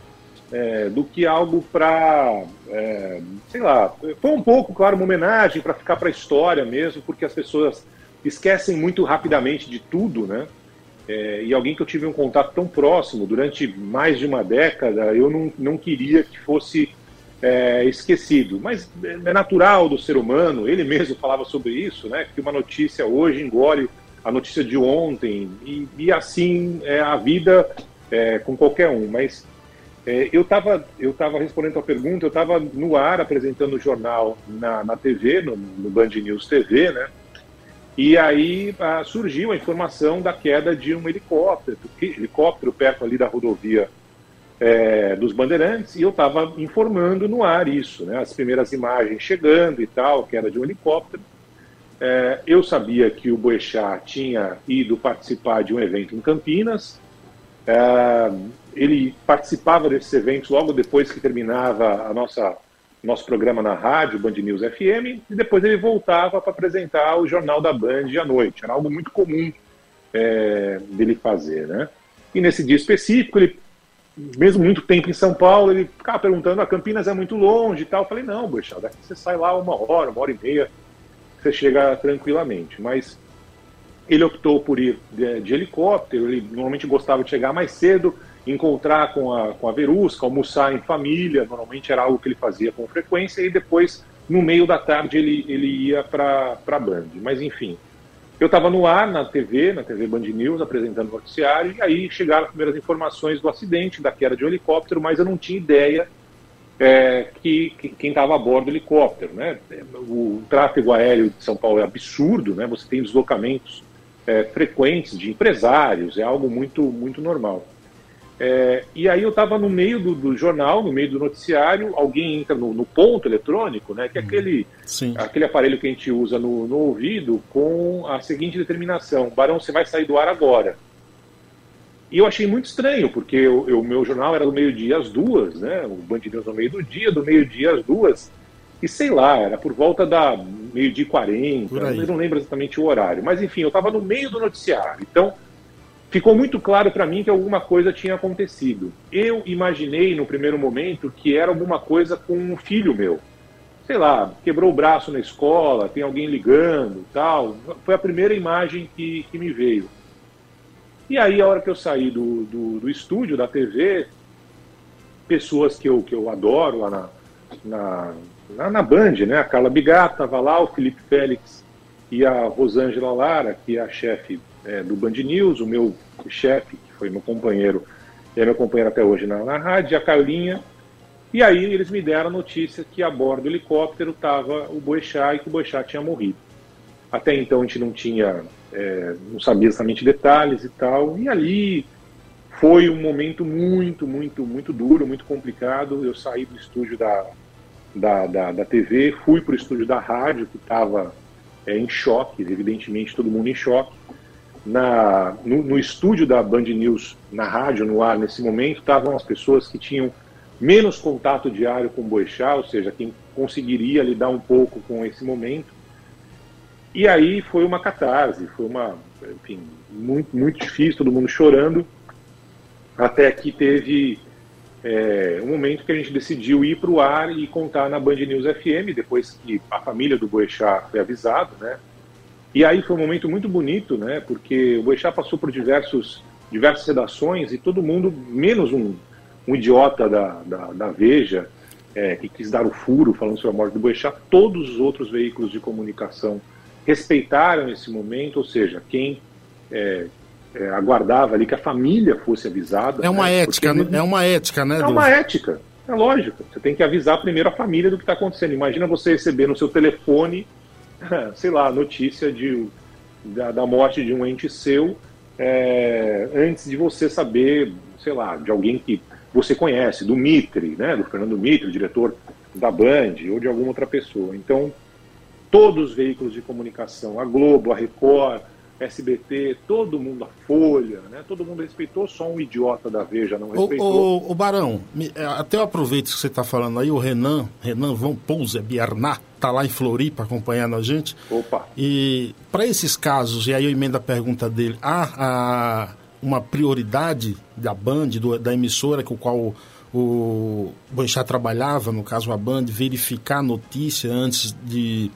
é, do que algo para, sei lá, foi um pouco, claro, uma homenagem para ficar para a história mesmo, porque as pessoas esquecem muito rapidamente de tudo, né? É, e alguém que eu tive um contato tão próximo durante mais de uma década, eu não, não queria que fosse é, esquecido. Mas é natural do ser humano, ele mesmo falava sobre isso, né? Que uma notícia hoje engole a notícia de ontem, e, e assim é a vida é, com qualquer um. Mas é, eu estava eu tava respondendo a pergunta, eu estava no ar apresentando o jornal na, na TV, no, no Band News TV, né? E aí ah, surgiu a informação da queda de um helicóptero, helicóptero perto ali da rodovia é, dos Bandeirantes, e eu estava informando no ar isso, né? As primeiras imagens chegando e tal, queda de um helicóptero. É, eu sabia que o Boechat tinha ido participar de um evento em Campinas. É, ele participava desses eventos logo depois que terminava a nossa nosso programa na rádio, Band News FM, e depois ele voltava para apresentar o jornal da Band à noite. Era algo muito comum é, dele fazer, né? E nesse dia específico, ele, mesmo muito tempo em São Paulo, ele ficava perguntando: a ah, Campinas é muito longe e tal. Eu falei: não, Boixá, daqui você sai lá uma hora, uma hora e meia, você chega tranquilamente. Mas ele optou por ir de, de helicóptero, ele normalmente gostava de chegar mais cedo encontrar com a, com a Verusca, almoçar em família, normalmente era algo que ele fazia com frequência, e depois, no meio da tarde, ele, ele ia para a Band. Mas, enfim, eu estava no ar, na TV, na TV Band News, apresentando o noticiário, e aí chegaram as primeiras informações do acidente, da queda de um helicóptero, mas eu não tinha ideia é, que, que, quem estava a bordo do helicóptero. Né? O, tráfego aéreo de São Paulo é absurdo, né? você tem deslocamentos é, frequentes de empresários, é algo muito, muito normal. É, e aí eu estava no meio do, do, jornal, no meio do noticiário, alguém entra no, no ponto eletrônico, né, que é aquele, aquele aparelho que a gente usa no, no, ouvido com a seguinte determinação, Barão, você vai sair do ar agora. E eu achei muito estranho, porque o meu jornal era do meio-dia às duas, né, o Band News no meio do dia, do meio-dia às duas, e sei lá, era por volta da meio-dia e quarenta, eu não lembro exatamente o horário, mas enfim, eu estava no meio do noticiário, então ficou muito claro para mim que alguma coisa tinha acontecido. Eu imaginei no primeiro momento que era alguma coisa com um filho meu. Sei lá, quebrou o braço na escola, tem alguém ligando tal. Foi a primeira imagem que, que me veio. E aí, a hora que eu saí do, do, do estúdio, da TV, pessoas que eu, que eu adoro lá na, na, na, na Band, né? A Carla Bigato estava lá, o Felipe Félix e a Rosângela Lara, que é a chefe é, do Band News, o meu chefe, que foi meu companheiro, é meu companheiro até hoje na, na rádio, a Carlinha. E aí eles me deram a notícia que a bordo do helicóptero estava o Boechat e que o Boechat tinha morrido. Até então a gente não tinha, é, não sabia exatamente detalhes e tal. E ali foi um momento muito, muito, muito duro, muito complicado. Eu saí do estúdio da, da, da, da TV, fui para o estúdio da rádio, que estava é, em choque, evidentemente todo mundo em choque na, no, no, estúdio da Band News, na rádio, no ar, nesse momento, estavam as pessoas que tinham menos contato diário com Boechat, ou seja, quem conseguiria lidar um pouco com esse momento. E aí foi uma catarse, foi uma, enfim, muito, muito difícil, todo mundo chorando, até que teve é, um momento que a gente decidiu ir para o ar e contar na Band News FM, depois que a família do Boechat foi avisado, né? E aí foi um momento muito bonito, né? Porque o Boechat passou por diversos, diversas redações e todo mundo, menos um, um idiota da, da, da Veja, é, que quis dar o furo falando sobre a morte do Boechat, todos os outros veículos de comunicação respeitaram esse momento, ou seja, quem é, é, aguardava ali que a família fosse avisada. É uma né? ética, Porque, é uma ética, né? É do... uma ética, é lógico. Você tem que avisar primeiro a família do que está acontecendo. Imagina você receber no seu telefone [LAUGHS] sei lá, notícia de, da, da morte de um ente seu é, antes de você saber, sei lá, de alguém que você conhece, do Mitre, né, do Fernando Mitre, diretor da Band, ou de alguma outra pessoa. Então, todos os veículos de comunicação, a Globo, a Record, SBT, todo mundo, a Folha, né? Todo mundo respeitou, só um idiota da Veja não respeitou. O, o, o Barão, é, até eu aproveito que você está falando aí, o Renan, Renan Van Pousa Biarná, tá lá em Floripa acompanhando a gente. Opa! E para esses casos, e aí eu emendo a pergunta dele, há, há uma prioridade da Band, do, da emissora com o qual o Boixá trabalhava, no caso a Band, verificar a notícia antes de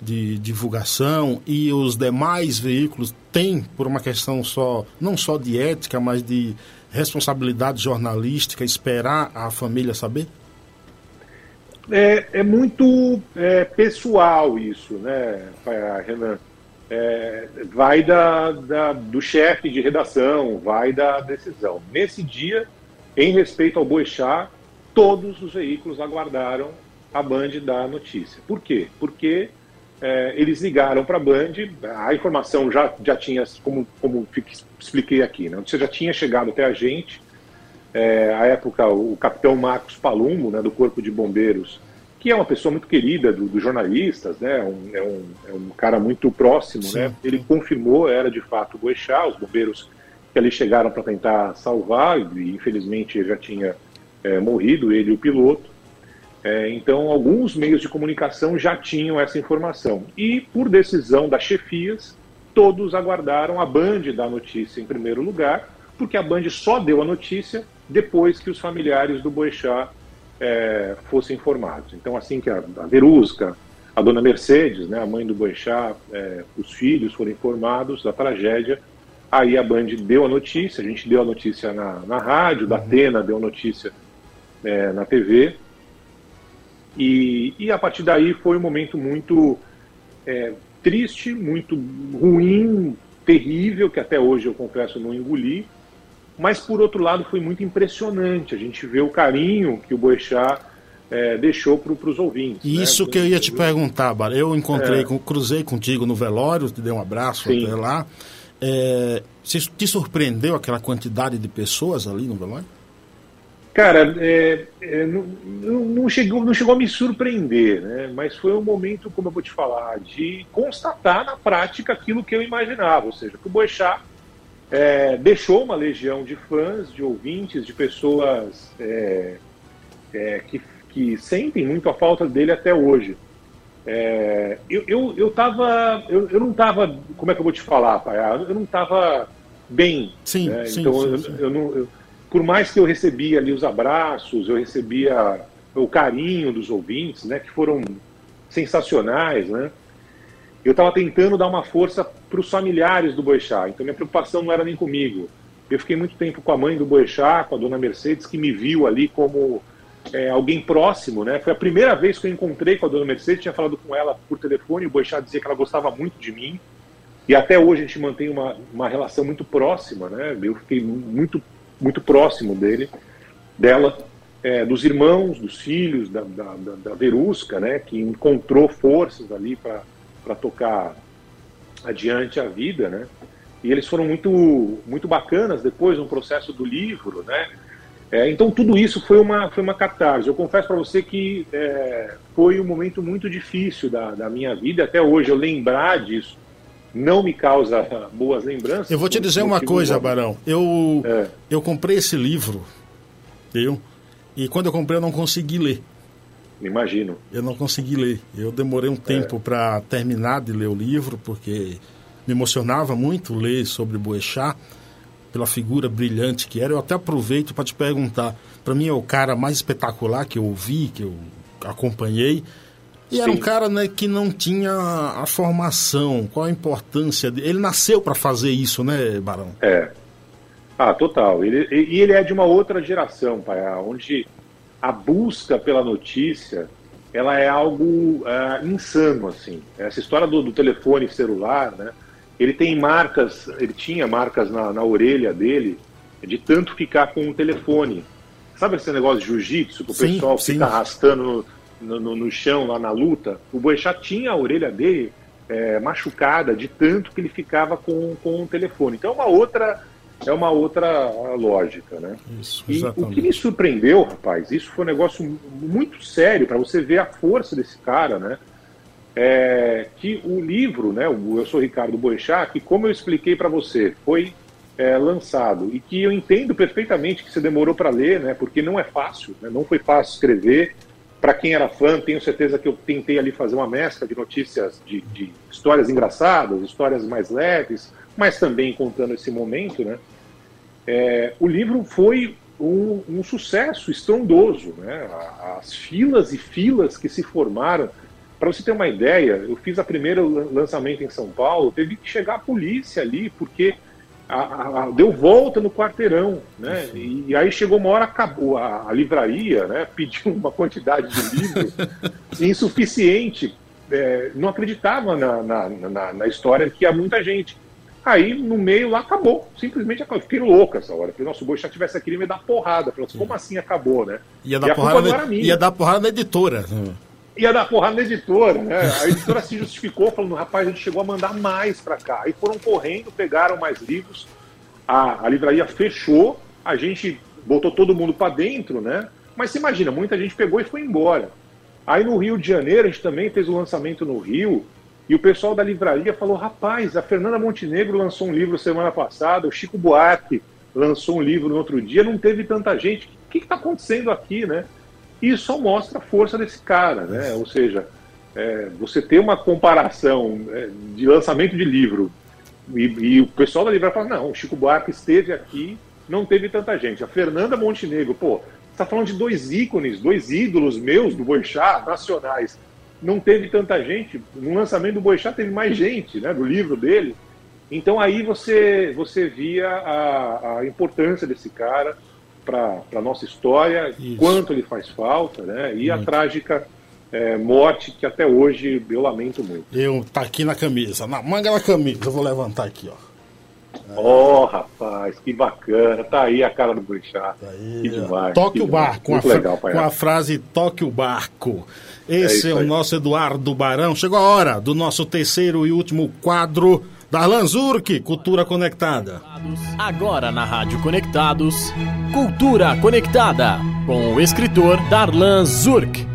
de divulgação e os demais veículos têm, por uma questão só, não só de ética, mas de responsabilidade jornalística, esperar a família saber? É, é muito é, pessoal isso, né, Renan? É, vai da, da- do chefe de redação, vai da decisão. Nesse dia, em respeito ao Boechat, todos os veículos aguardaram a Band dar a notícia. Por quê? Porque é, eles ligaram para a Band, a informação já, já tinha, como, como expliquei aqui, né? Você já tinha chegado até a gente. É, à época, o capitão Marcos Palumbo, né, do Corpo de Bombeiros, que é uma pessoa muito querida do- dos jornalistas, né, um- é, um, é um cara muito próximo, né, ele confirmou, era de fato o Boechat, os bombeiros que ali chegaram para tentar salvar, e infelizmente já tinha é, morrido, ele e o piloto. É, então, alguns meios de comunicação já tinham essa informação. E, por decisão das chefias, todos aguardaram a Band dar notícia em primeiro lugar, porque a Band só deu a notícia depois que os familiares do Boechat é, fossem informados. Então, assim que a, a Verusca, a dona Mercedes, né, a mãe do Boechat, é, os filhos foram informados da tragédia, aí a Band deu a notícia, a gente deu a notícia na, na rádio, da Atena deu a notícia é, na TV, e, e a partir daí foi um momento muito é, triste, muito ruim, terrível, que até hoje eu confesso não engoli, mas por outro lado foi muito impressionante a gente ver o carinho que o Boechat é, deixou para os ouvintes. né? Isso que eu ia te perguntar, Bara. Eu encontrei, É. com, cruzei contigo no velório, te dei um abraço Sim. até lá. É, te surpreendeu aquela quantidade de pessoas ali no velório? Cara, é, é, não, não- chegou, não chegou a me surpreender, né? mas foi um momento, como eu vou te falar, de constatar na prática aquilo que eu imaginava, ou seja, que o Boechat é, deixou uma legião de fãs, de ouvintes, de pessoas é, é, que, que sentem muito a falta dele até hoje. É, eu, eu, eu, tava, eu, eu não estava, como é que eu vou te falar, pai? Eu não estava bem. Sim, né? sim, então, sim, eu, sim. eu não, eu- por mais que eu recebia ali os abraços, eu recebia o carinho dos ouvintes, né, que foram sensacionais, né? Eu estava tentando dar uma força para os familiares do Boechat, então minha preocupação não era nem comigo. Eu fiquei muito tempo com a mãe do Boechat, com a dona Mercedes, que me viu ali como é, alguém próximo, né? Foi a primeira vez que eu encontrei com a dona Mercedes, tinha falado com ela por telefone, o Boechat dizia que ela gostava muito de mim, e até hoje a gente mantém uma, uma relação muito próxima, né? Eu fiquei muito, muito próximo dele, dela, é, dos irmãos, dos filhos, da, da, da, da Verusca, né? Que encontrou forças ali para tocar adiante a vida, né? E eles foram muito, muito bacanas depois no processo do livro, né? É, então tudo isso foi uma, foi uma catarse. Eu confesso para você que é, foi um momento muito difícil da, da minha vida. Até hoje eu lembrar disso não me causa boas lembranças. Eu vou te dizer uma coisa, Barão. Eu, É. eu comprei esse livro, eu, e quando eu comprei eu não consegui ler. Imagino. Eu não consegui ler. Eu demorei um tempo para terminar de ler o livro, porque me emocionava muito ler sobre Boechat, pela figura brilhante que era. Eu até aproveito para te perguntar. Para mim é o cara mais espetacular que eu vi, que eu acompanhei. E era um cara né, que não tinha a formação, qual a importância dele. Ele nasceu para fazer isso, né, Barão? É. Ah, total. E ele é de uma outra geração, pai, onde a busca pela notícia ela é algo ah, insano, assim. Essa história do, do telefone celular, né? Ele tem marcas, ele tinha marcas na, na orelha dele de tanto ficar com o telefone. Sabe esse negócio de jiu-jitsu, que o Sim, pessoal sim. fica arrastando no, no, no chão lá na luta? O Boechat tinha a orelha dele é, machucada de tanto que ele ficava com, com o telefone. Então é uma outra, é uma outra lógica, né? Isso, E o que me surpreendeu, rapaz, isso foi um negócio muito sério para você ver a força desse cara, né? É, que o livro, né, o Eu Sou Ricardo Boechat, que como eu expliquei para você, foi é, lançado e que eu entendo perfeitamente que você demorou para ler, né, porque não é fácil, né, não foi fácil escrever. Para quem era fã, tenho certeza que eu tentei ali fazer uma mescla de notícias, de, de histórias engraçadas, histórias mais leves, mas também contando esse momento, né? É, o livro foi um, um sucesso estrondoso, né? As filas e filas que se formaram. Para você ter uma ideia, eu fiz a primeira lan- lançamento em São Paulo, teve que chegar a polícia ali, porque a- a- deu volta no quarteirão, né? E, aí chegou uma hora, acabou a, a livraria, né? [LAUGHS] Pediu uma quantidade de livros [LAUGHS] insuficiente, é, não acreditava na, na, na, na história que há muita gente. Aí no meio lá acabou, simplesmente acabou. Fiquei louco essa hora. Falei, nossa, o Boixá tivesse aqui, ele ia dar porrada. Falei, como assim acabou, né? Ia E dar, a culpa porrada na, ia dar porrada na editora. Ia dar porrada na editora, né? A editora se justificou, falando, rapaz, a gente chegou a mandar mais para cá. Aí foram correndo, pegaram mais livros, a, a livraria fechou, a gente botou todo mundo para dentro, né? Mas você imagina, muita gente pegou e foi embora. Aí no Rio de Janeiro, a gente também fez o lançamento no Rio, e o pessoal da livraria falou, rapaz, a Fernanda Montenegro lançou um livro semana passada, o Chico Buarque lançou um livro no outro dia, não teve tanta gente. O que está acontecendo aqui, né? Isso só mostra a força desse cara, né? Ou seja, é, você ter uma comparação é, de lançamento de livro e, e o pessoal da livraria fala, não, o Chico Buarque esteve aqui, não teve tanta gente. A Fernanda Montenegro, pô, está falando de dois ícones, dois ídolos meus do Boixá, nacionais. Não teve tanta gente. No lançamento do Boixá teve mais gente, né? Do livro dele. Então aí você, você via a, a importância desse cara para a nossa história, quanto ele faz falta, né? E a Muito. trágica é, morte que até hoje eu lamento muito. Eu, tá aqui na camisa, na manga da camisa. Eu vou levantar aqui, ó. Oh, rapaz, que bacana. Tá aí a cara do Boixá. que demais. Toque que o barco, com a, Muito legal, pai. com a frase Toque o barco. É Esse isso é, o nosso Eduardo Barão. Chegou a hora do nosso terceiro e último quadro da Lanzurk, Cultura Conectada. Agora na Rádio Conectados, Cultura Conectada, com o escritor Darlan Zurk.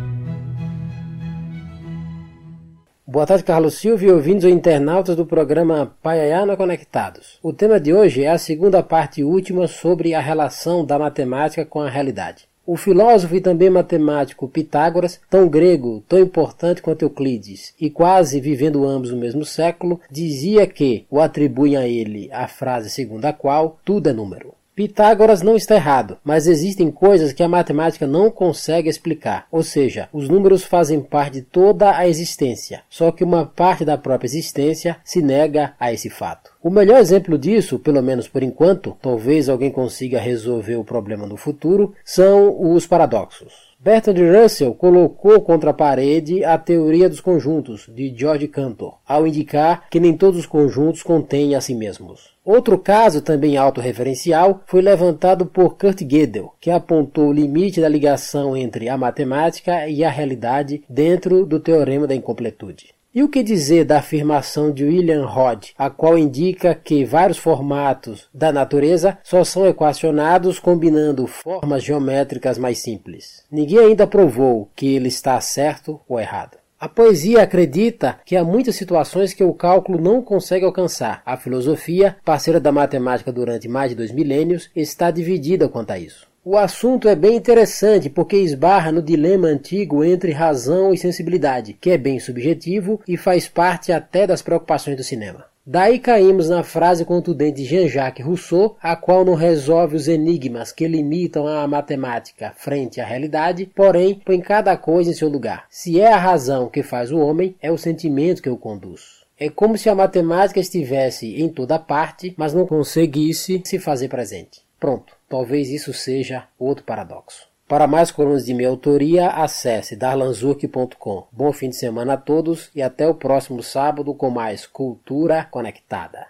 Boa tarde, Carlos Silva e ouvintes ou internautas do programa Paiaiana Conectados. O tema de hoje é a segunda parte última sobre a relação da matemática com a realidade. O filósofo e também matemático Pitágoras, tão grego, tão importante quanto Euclides, e quase vivendo ambos no mesmo século, dizia que o atribuem a ele a frase segundo a qual tudo é número. Pitágoras não está errado, mas existem coisas que a matemática não consegue explicar, ou seja, os números fazem parte de toda a existência, só que uma parte da própria existência se nega a esse fato. O melhor exemplo disso, pelo menos por enquanto, talvez alguém consiga resolver o problema no futuro, são os paradoxos. Bertrand Russell colocou contra a parede a teoria dos conjuntos de George Cantor, ao indicar que nem todos os conjuntos contêm a si mesmos. Outro caso, também autorreferencial, foi levantado por Kurt Gödel, que apontou o limite da ligação entre a matemática e a realidade dentro do teorema da incompletude. E o que dizer da afirmação de William Rod, a qual indica que vários formatos da natureza só são equacionados combinando formas geométricas mais simples? Ninguém ainda provou que ele está certo ou errado. A poesia acredita que há muitas situações que o cálculo não consegue alcançar. A filosofia, parceira da matemática durante mais de dois milênios, está dividida quanto a isso. O assunto é bem interessante porque esbarra no dilema antigo entre razão e sensibilidade, que é bem subjetivo e faz parte até das preocupações do cinema. Daí caímos na frase contundente de Jean-Jacques Rousseau, a qual não resolve os enigmas que limitam a matemática frente à realidade, porém põe cada coisa em seu lugar. Se é a razão que faz o homem, é o sentimento que o conduz. É como se a matemática estivesse em toda parte, mas não conseguisse se fazer presente. Pronto, talvez isso seja outro paradoxo. Para mais colunas de minha autoria, acesse darlanzurk.com. Bom fim de semana a todos e até o próximo sábado com mais Cultura Conectada.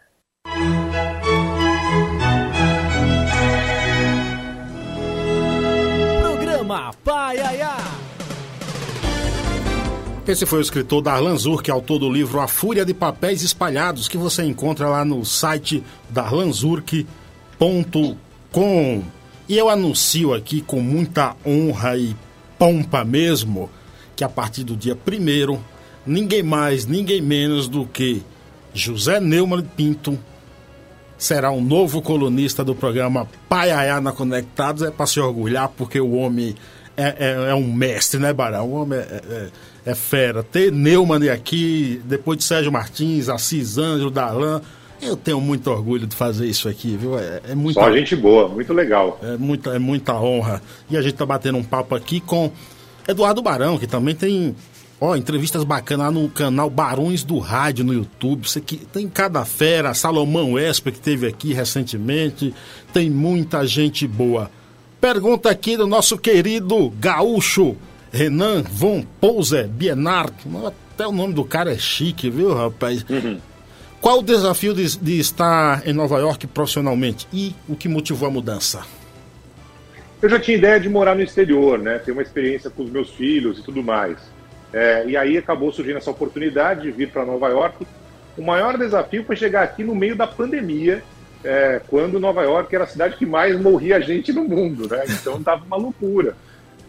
Programa Paiaiá. Esse foi o escritor Darlan Zurk, autor do livro A Fúria de Papéis Espalhados, que você encontra lá no site darlanzurk.com. E eu anuncio aqui com muita honra e pompa mesmo que a partir do dia 1 ninguém mais, ninguém menos do que José Neumann Pinto será um novo colunista do programa Paiaiá na Conectados. É para se orgulhar, porque o homem é, é- é um mestre, né, Barão? O homem é, é- é fera. Ter Neumann aqui, depois de Sérgio Martins, Assis Ângelo, Darlan. Eu tenho muito orgulho de fazer isso aqui, viu? É, é muita, Só gente boa, muito legal. é muita, é muita honra. E a gente tá batendo um papo aqui com Eduardo Barão, que também tem Ó, entrevistas bacanas lá no canal Barões do Rádio no YouTube. Você que tem cada fera, Salomão Esper que teve aqui recentemente. Tem muita gente boa. Pergunta aqui do nosso querido gaúcho Renan Von Pouser Bienard. Até o nome do cara é chique, viu, rapaz? Qual o desafio de, de estar em Nova York profissionalmente e o que motivou a mudança? Eu já tinha ideia de morar no exterior, né? Ter uma experiência com os meus filhos e tudo mais. É, e aí acabou surgindo essa oportunidade de vir para Nova York. O maior desafio foi chegar aqui no meio da pandemia, é, quando Nova York era a cidade que mais morria gente no mundo, né? Então estava uma loucura.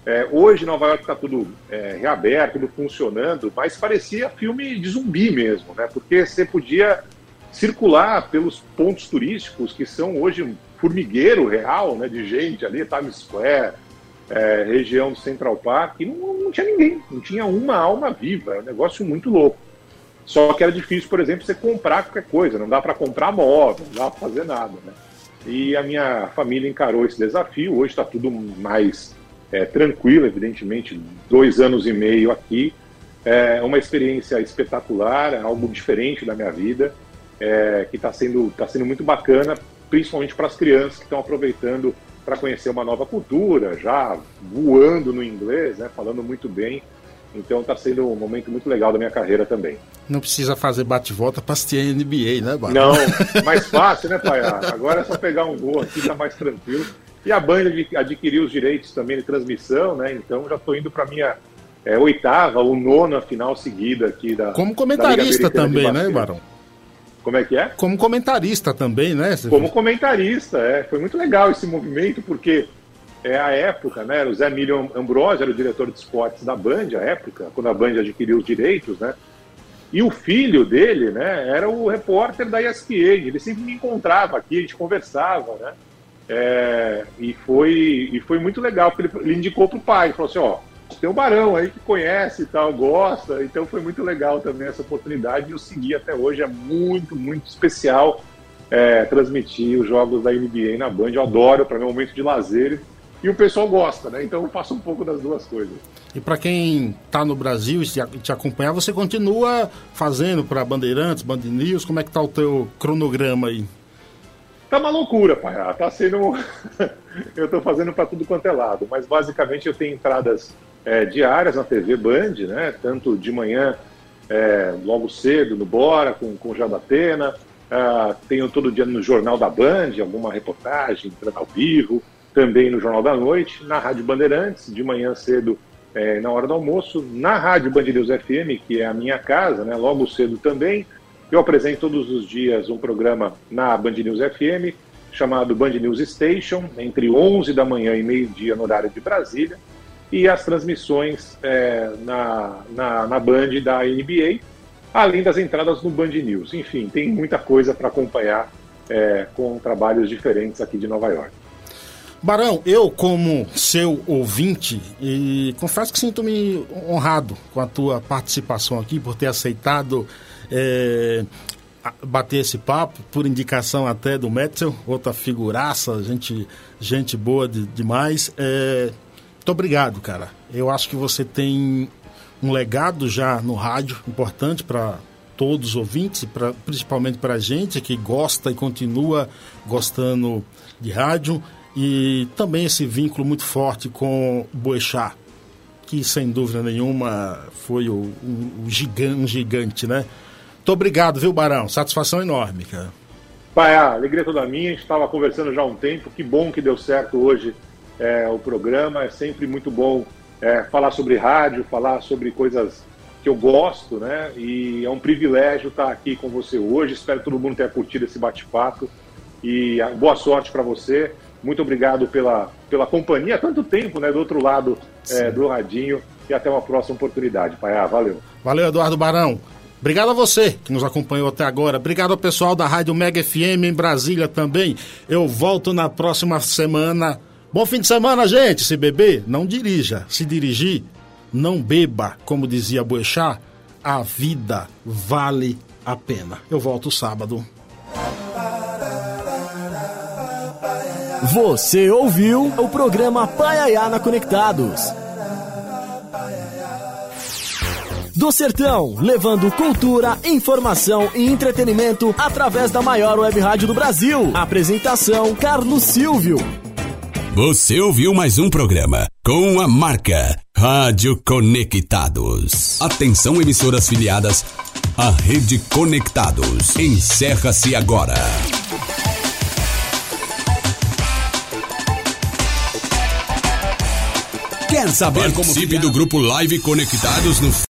É, hoje Nova York está tudo é, reaberto, tudo funcionando, mas parecia filme de zumbi mesmo, né? Porque você podia circular pelos pontos turísticos que são hoje um formigueiro real, né? De gente ali, Times Square, é, região do Central Park, e não, não tinha ninguém, não tinha uma alma viva, é um negócio muito louco. Só que era difícil, por exemplo, você comprar qualquer coisa, não dá para comprar móvel, não dá para fazer nada, né? E a minha família encarou esse desafio, hoje está tudo mais é, tranquilo, evidentemente, dois anos e meio aqui, é uma experiência espetacular, é algo diferente da minha vida, é, que está sendo, tá sendo muito bacana, principalmente para as crianças que estão aproveitando para conhecer uma nova cultura, já voando no inglês, né, falando muito bem. Então está sendo um momento muito legal da minha carreira também. Não precisa fazer bate-volta para assistir NBA, né, Barão? Não, [LAUGHS] mais fácil, né, pai? Agora é só pegar um gol aqui, tá mais tranquilo. E a Band adquiriu os direitos também de transmissão, né? Então já estou indo para minha é, oitava ou nona final seguida aqui da. Como comentarista da também, né, Barão? Como é que é? Como comentarista também, né? Como comentarista, é. Foi muito legal esse movimento, porque é a época, né? O Zé Milho Ambrosio era o diretor de esportes da Band, a época, quando a Band adquiriu os direitos, né? E o filho dele, né, era o repórter da ESPN. Ele sempre me encontrava aqui, a gente conversava, né? É, e, foi, e foi muito legal, porque ele, ele indicou pro pai, falou assim, ó, tem um Barão aí que conhece e tal, gosta, então foi muito legal também essa oportunidade e eu segui até hoje, é muito, muito especial é, transmitir os jogos da NBA na Band, eu adoro, para mim é um momento de lazer e o pessoal gosta, né? Então eu faço um pouco das duas coisas. E para quem está no Brasil e te acompanhar, você continua fazendo para Bandeirantes, Band News, como é que tá o teu cronograma aí? Tá uma loucura, pai. Ah, tá sendo. [LAUGHS] eu tô fazendo para tudo quanto é lado, mas basicamente eu tenho entradas é, diárias na TV Band, né? Tanto de manhã, é, logo cedo, no Bora, com, com o Jadatena. Uh, tenho todo dia no Jornal da Band, alguma reportagem, entrando ao vivo. Também no Jornal da Noite, na Rádio Bandeirantes, de manhã cedo, é, na hora do almoço. Na Rádio Band News FM, que é a minha casa, né? Logo cedo também. Eu apresento todos os dias um programa na Band News FM, chamado Band News Station, entre 11 da manhã e meio-dia no horário de Brasília, e as transmissões é, na, na, na Band da NBA, além das entradas no Band News. Enfim, tem muita coisa para acompanhar é, com trabalhos diferentes aqui de Nova York. Barão, eu como seu ouvinte, e confesso que sinto-me honrado com a tua participação aqui, por ter aceitado é, bater esse papo, por indicação até do Metzel, outra figuraça, gente, gente boa de, demais. É, muito obrigado, cara. Eu acho que você tem um legado já no rádio importante para todos os ouvintes, pra, principalmente para a gente que gosta e continua gostando de rádio e também esse vínculo muito forte com Boechat, que sem dúvida nenhuma foi o, o, o gigante, um gigante, né? Muito obrigado, viu, Barão? Satisfação enorme, cara. Pai, a alegria toda minha, a gente estava conversando já há um tempo, que bom que deu certo hoje é, o programa, é sempre muito bom é, falar sobre rádio, falar sobre coisas que eu gosto, né? E é um privilégio estar aqui com você hoje, espero que todo mundo tenha curtido esse bate-papo e boa sorte para você muito obrigado pela, pela companhia, há tanto tempo, né, do outro lado é, do radinho. E até uma próxima oportunidade, Pai. Ah, valeu. Valeu, Eduardo Barão. Obrigado a você que nos acompanhou até agora. Obrigado ao pessoal da Rádio Mega FM em Brasília também. Eu volto na próxima semana. Bom fim de semana, gente. Se beber, não dirija. Se dirigir, não beba. Como dizia Boechat, a vida vale a pena. Eu volto sábado. Você ouviu o programa Paiaiana Conectados. Do Sertão, levando cultura, informação e entretenimento através da maior web rádio do Brasil. Apresentação Carlos Silvio. Você ouviu mais um programa com a marca Rádio Conectados. Atenção, emissoras filiadas à Rede Conectados. Encerra-se agora. Quer saber como Participe do grupo Live Conectados no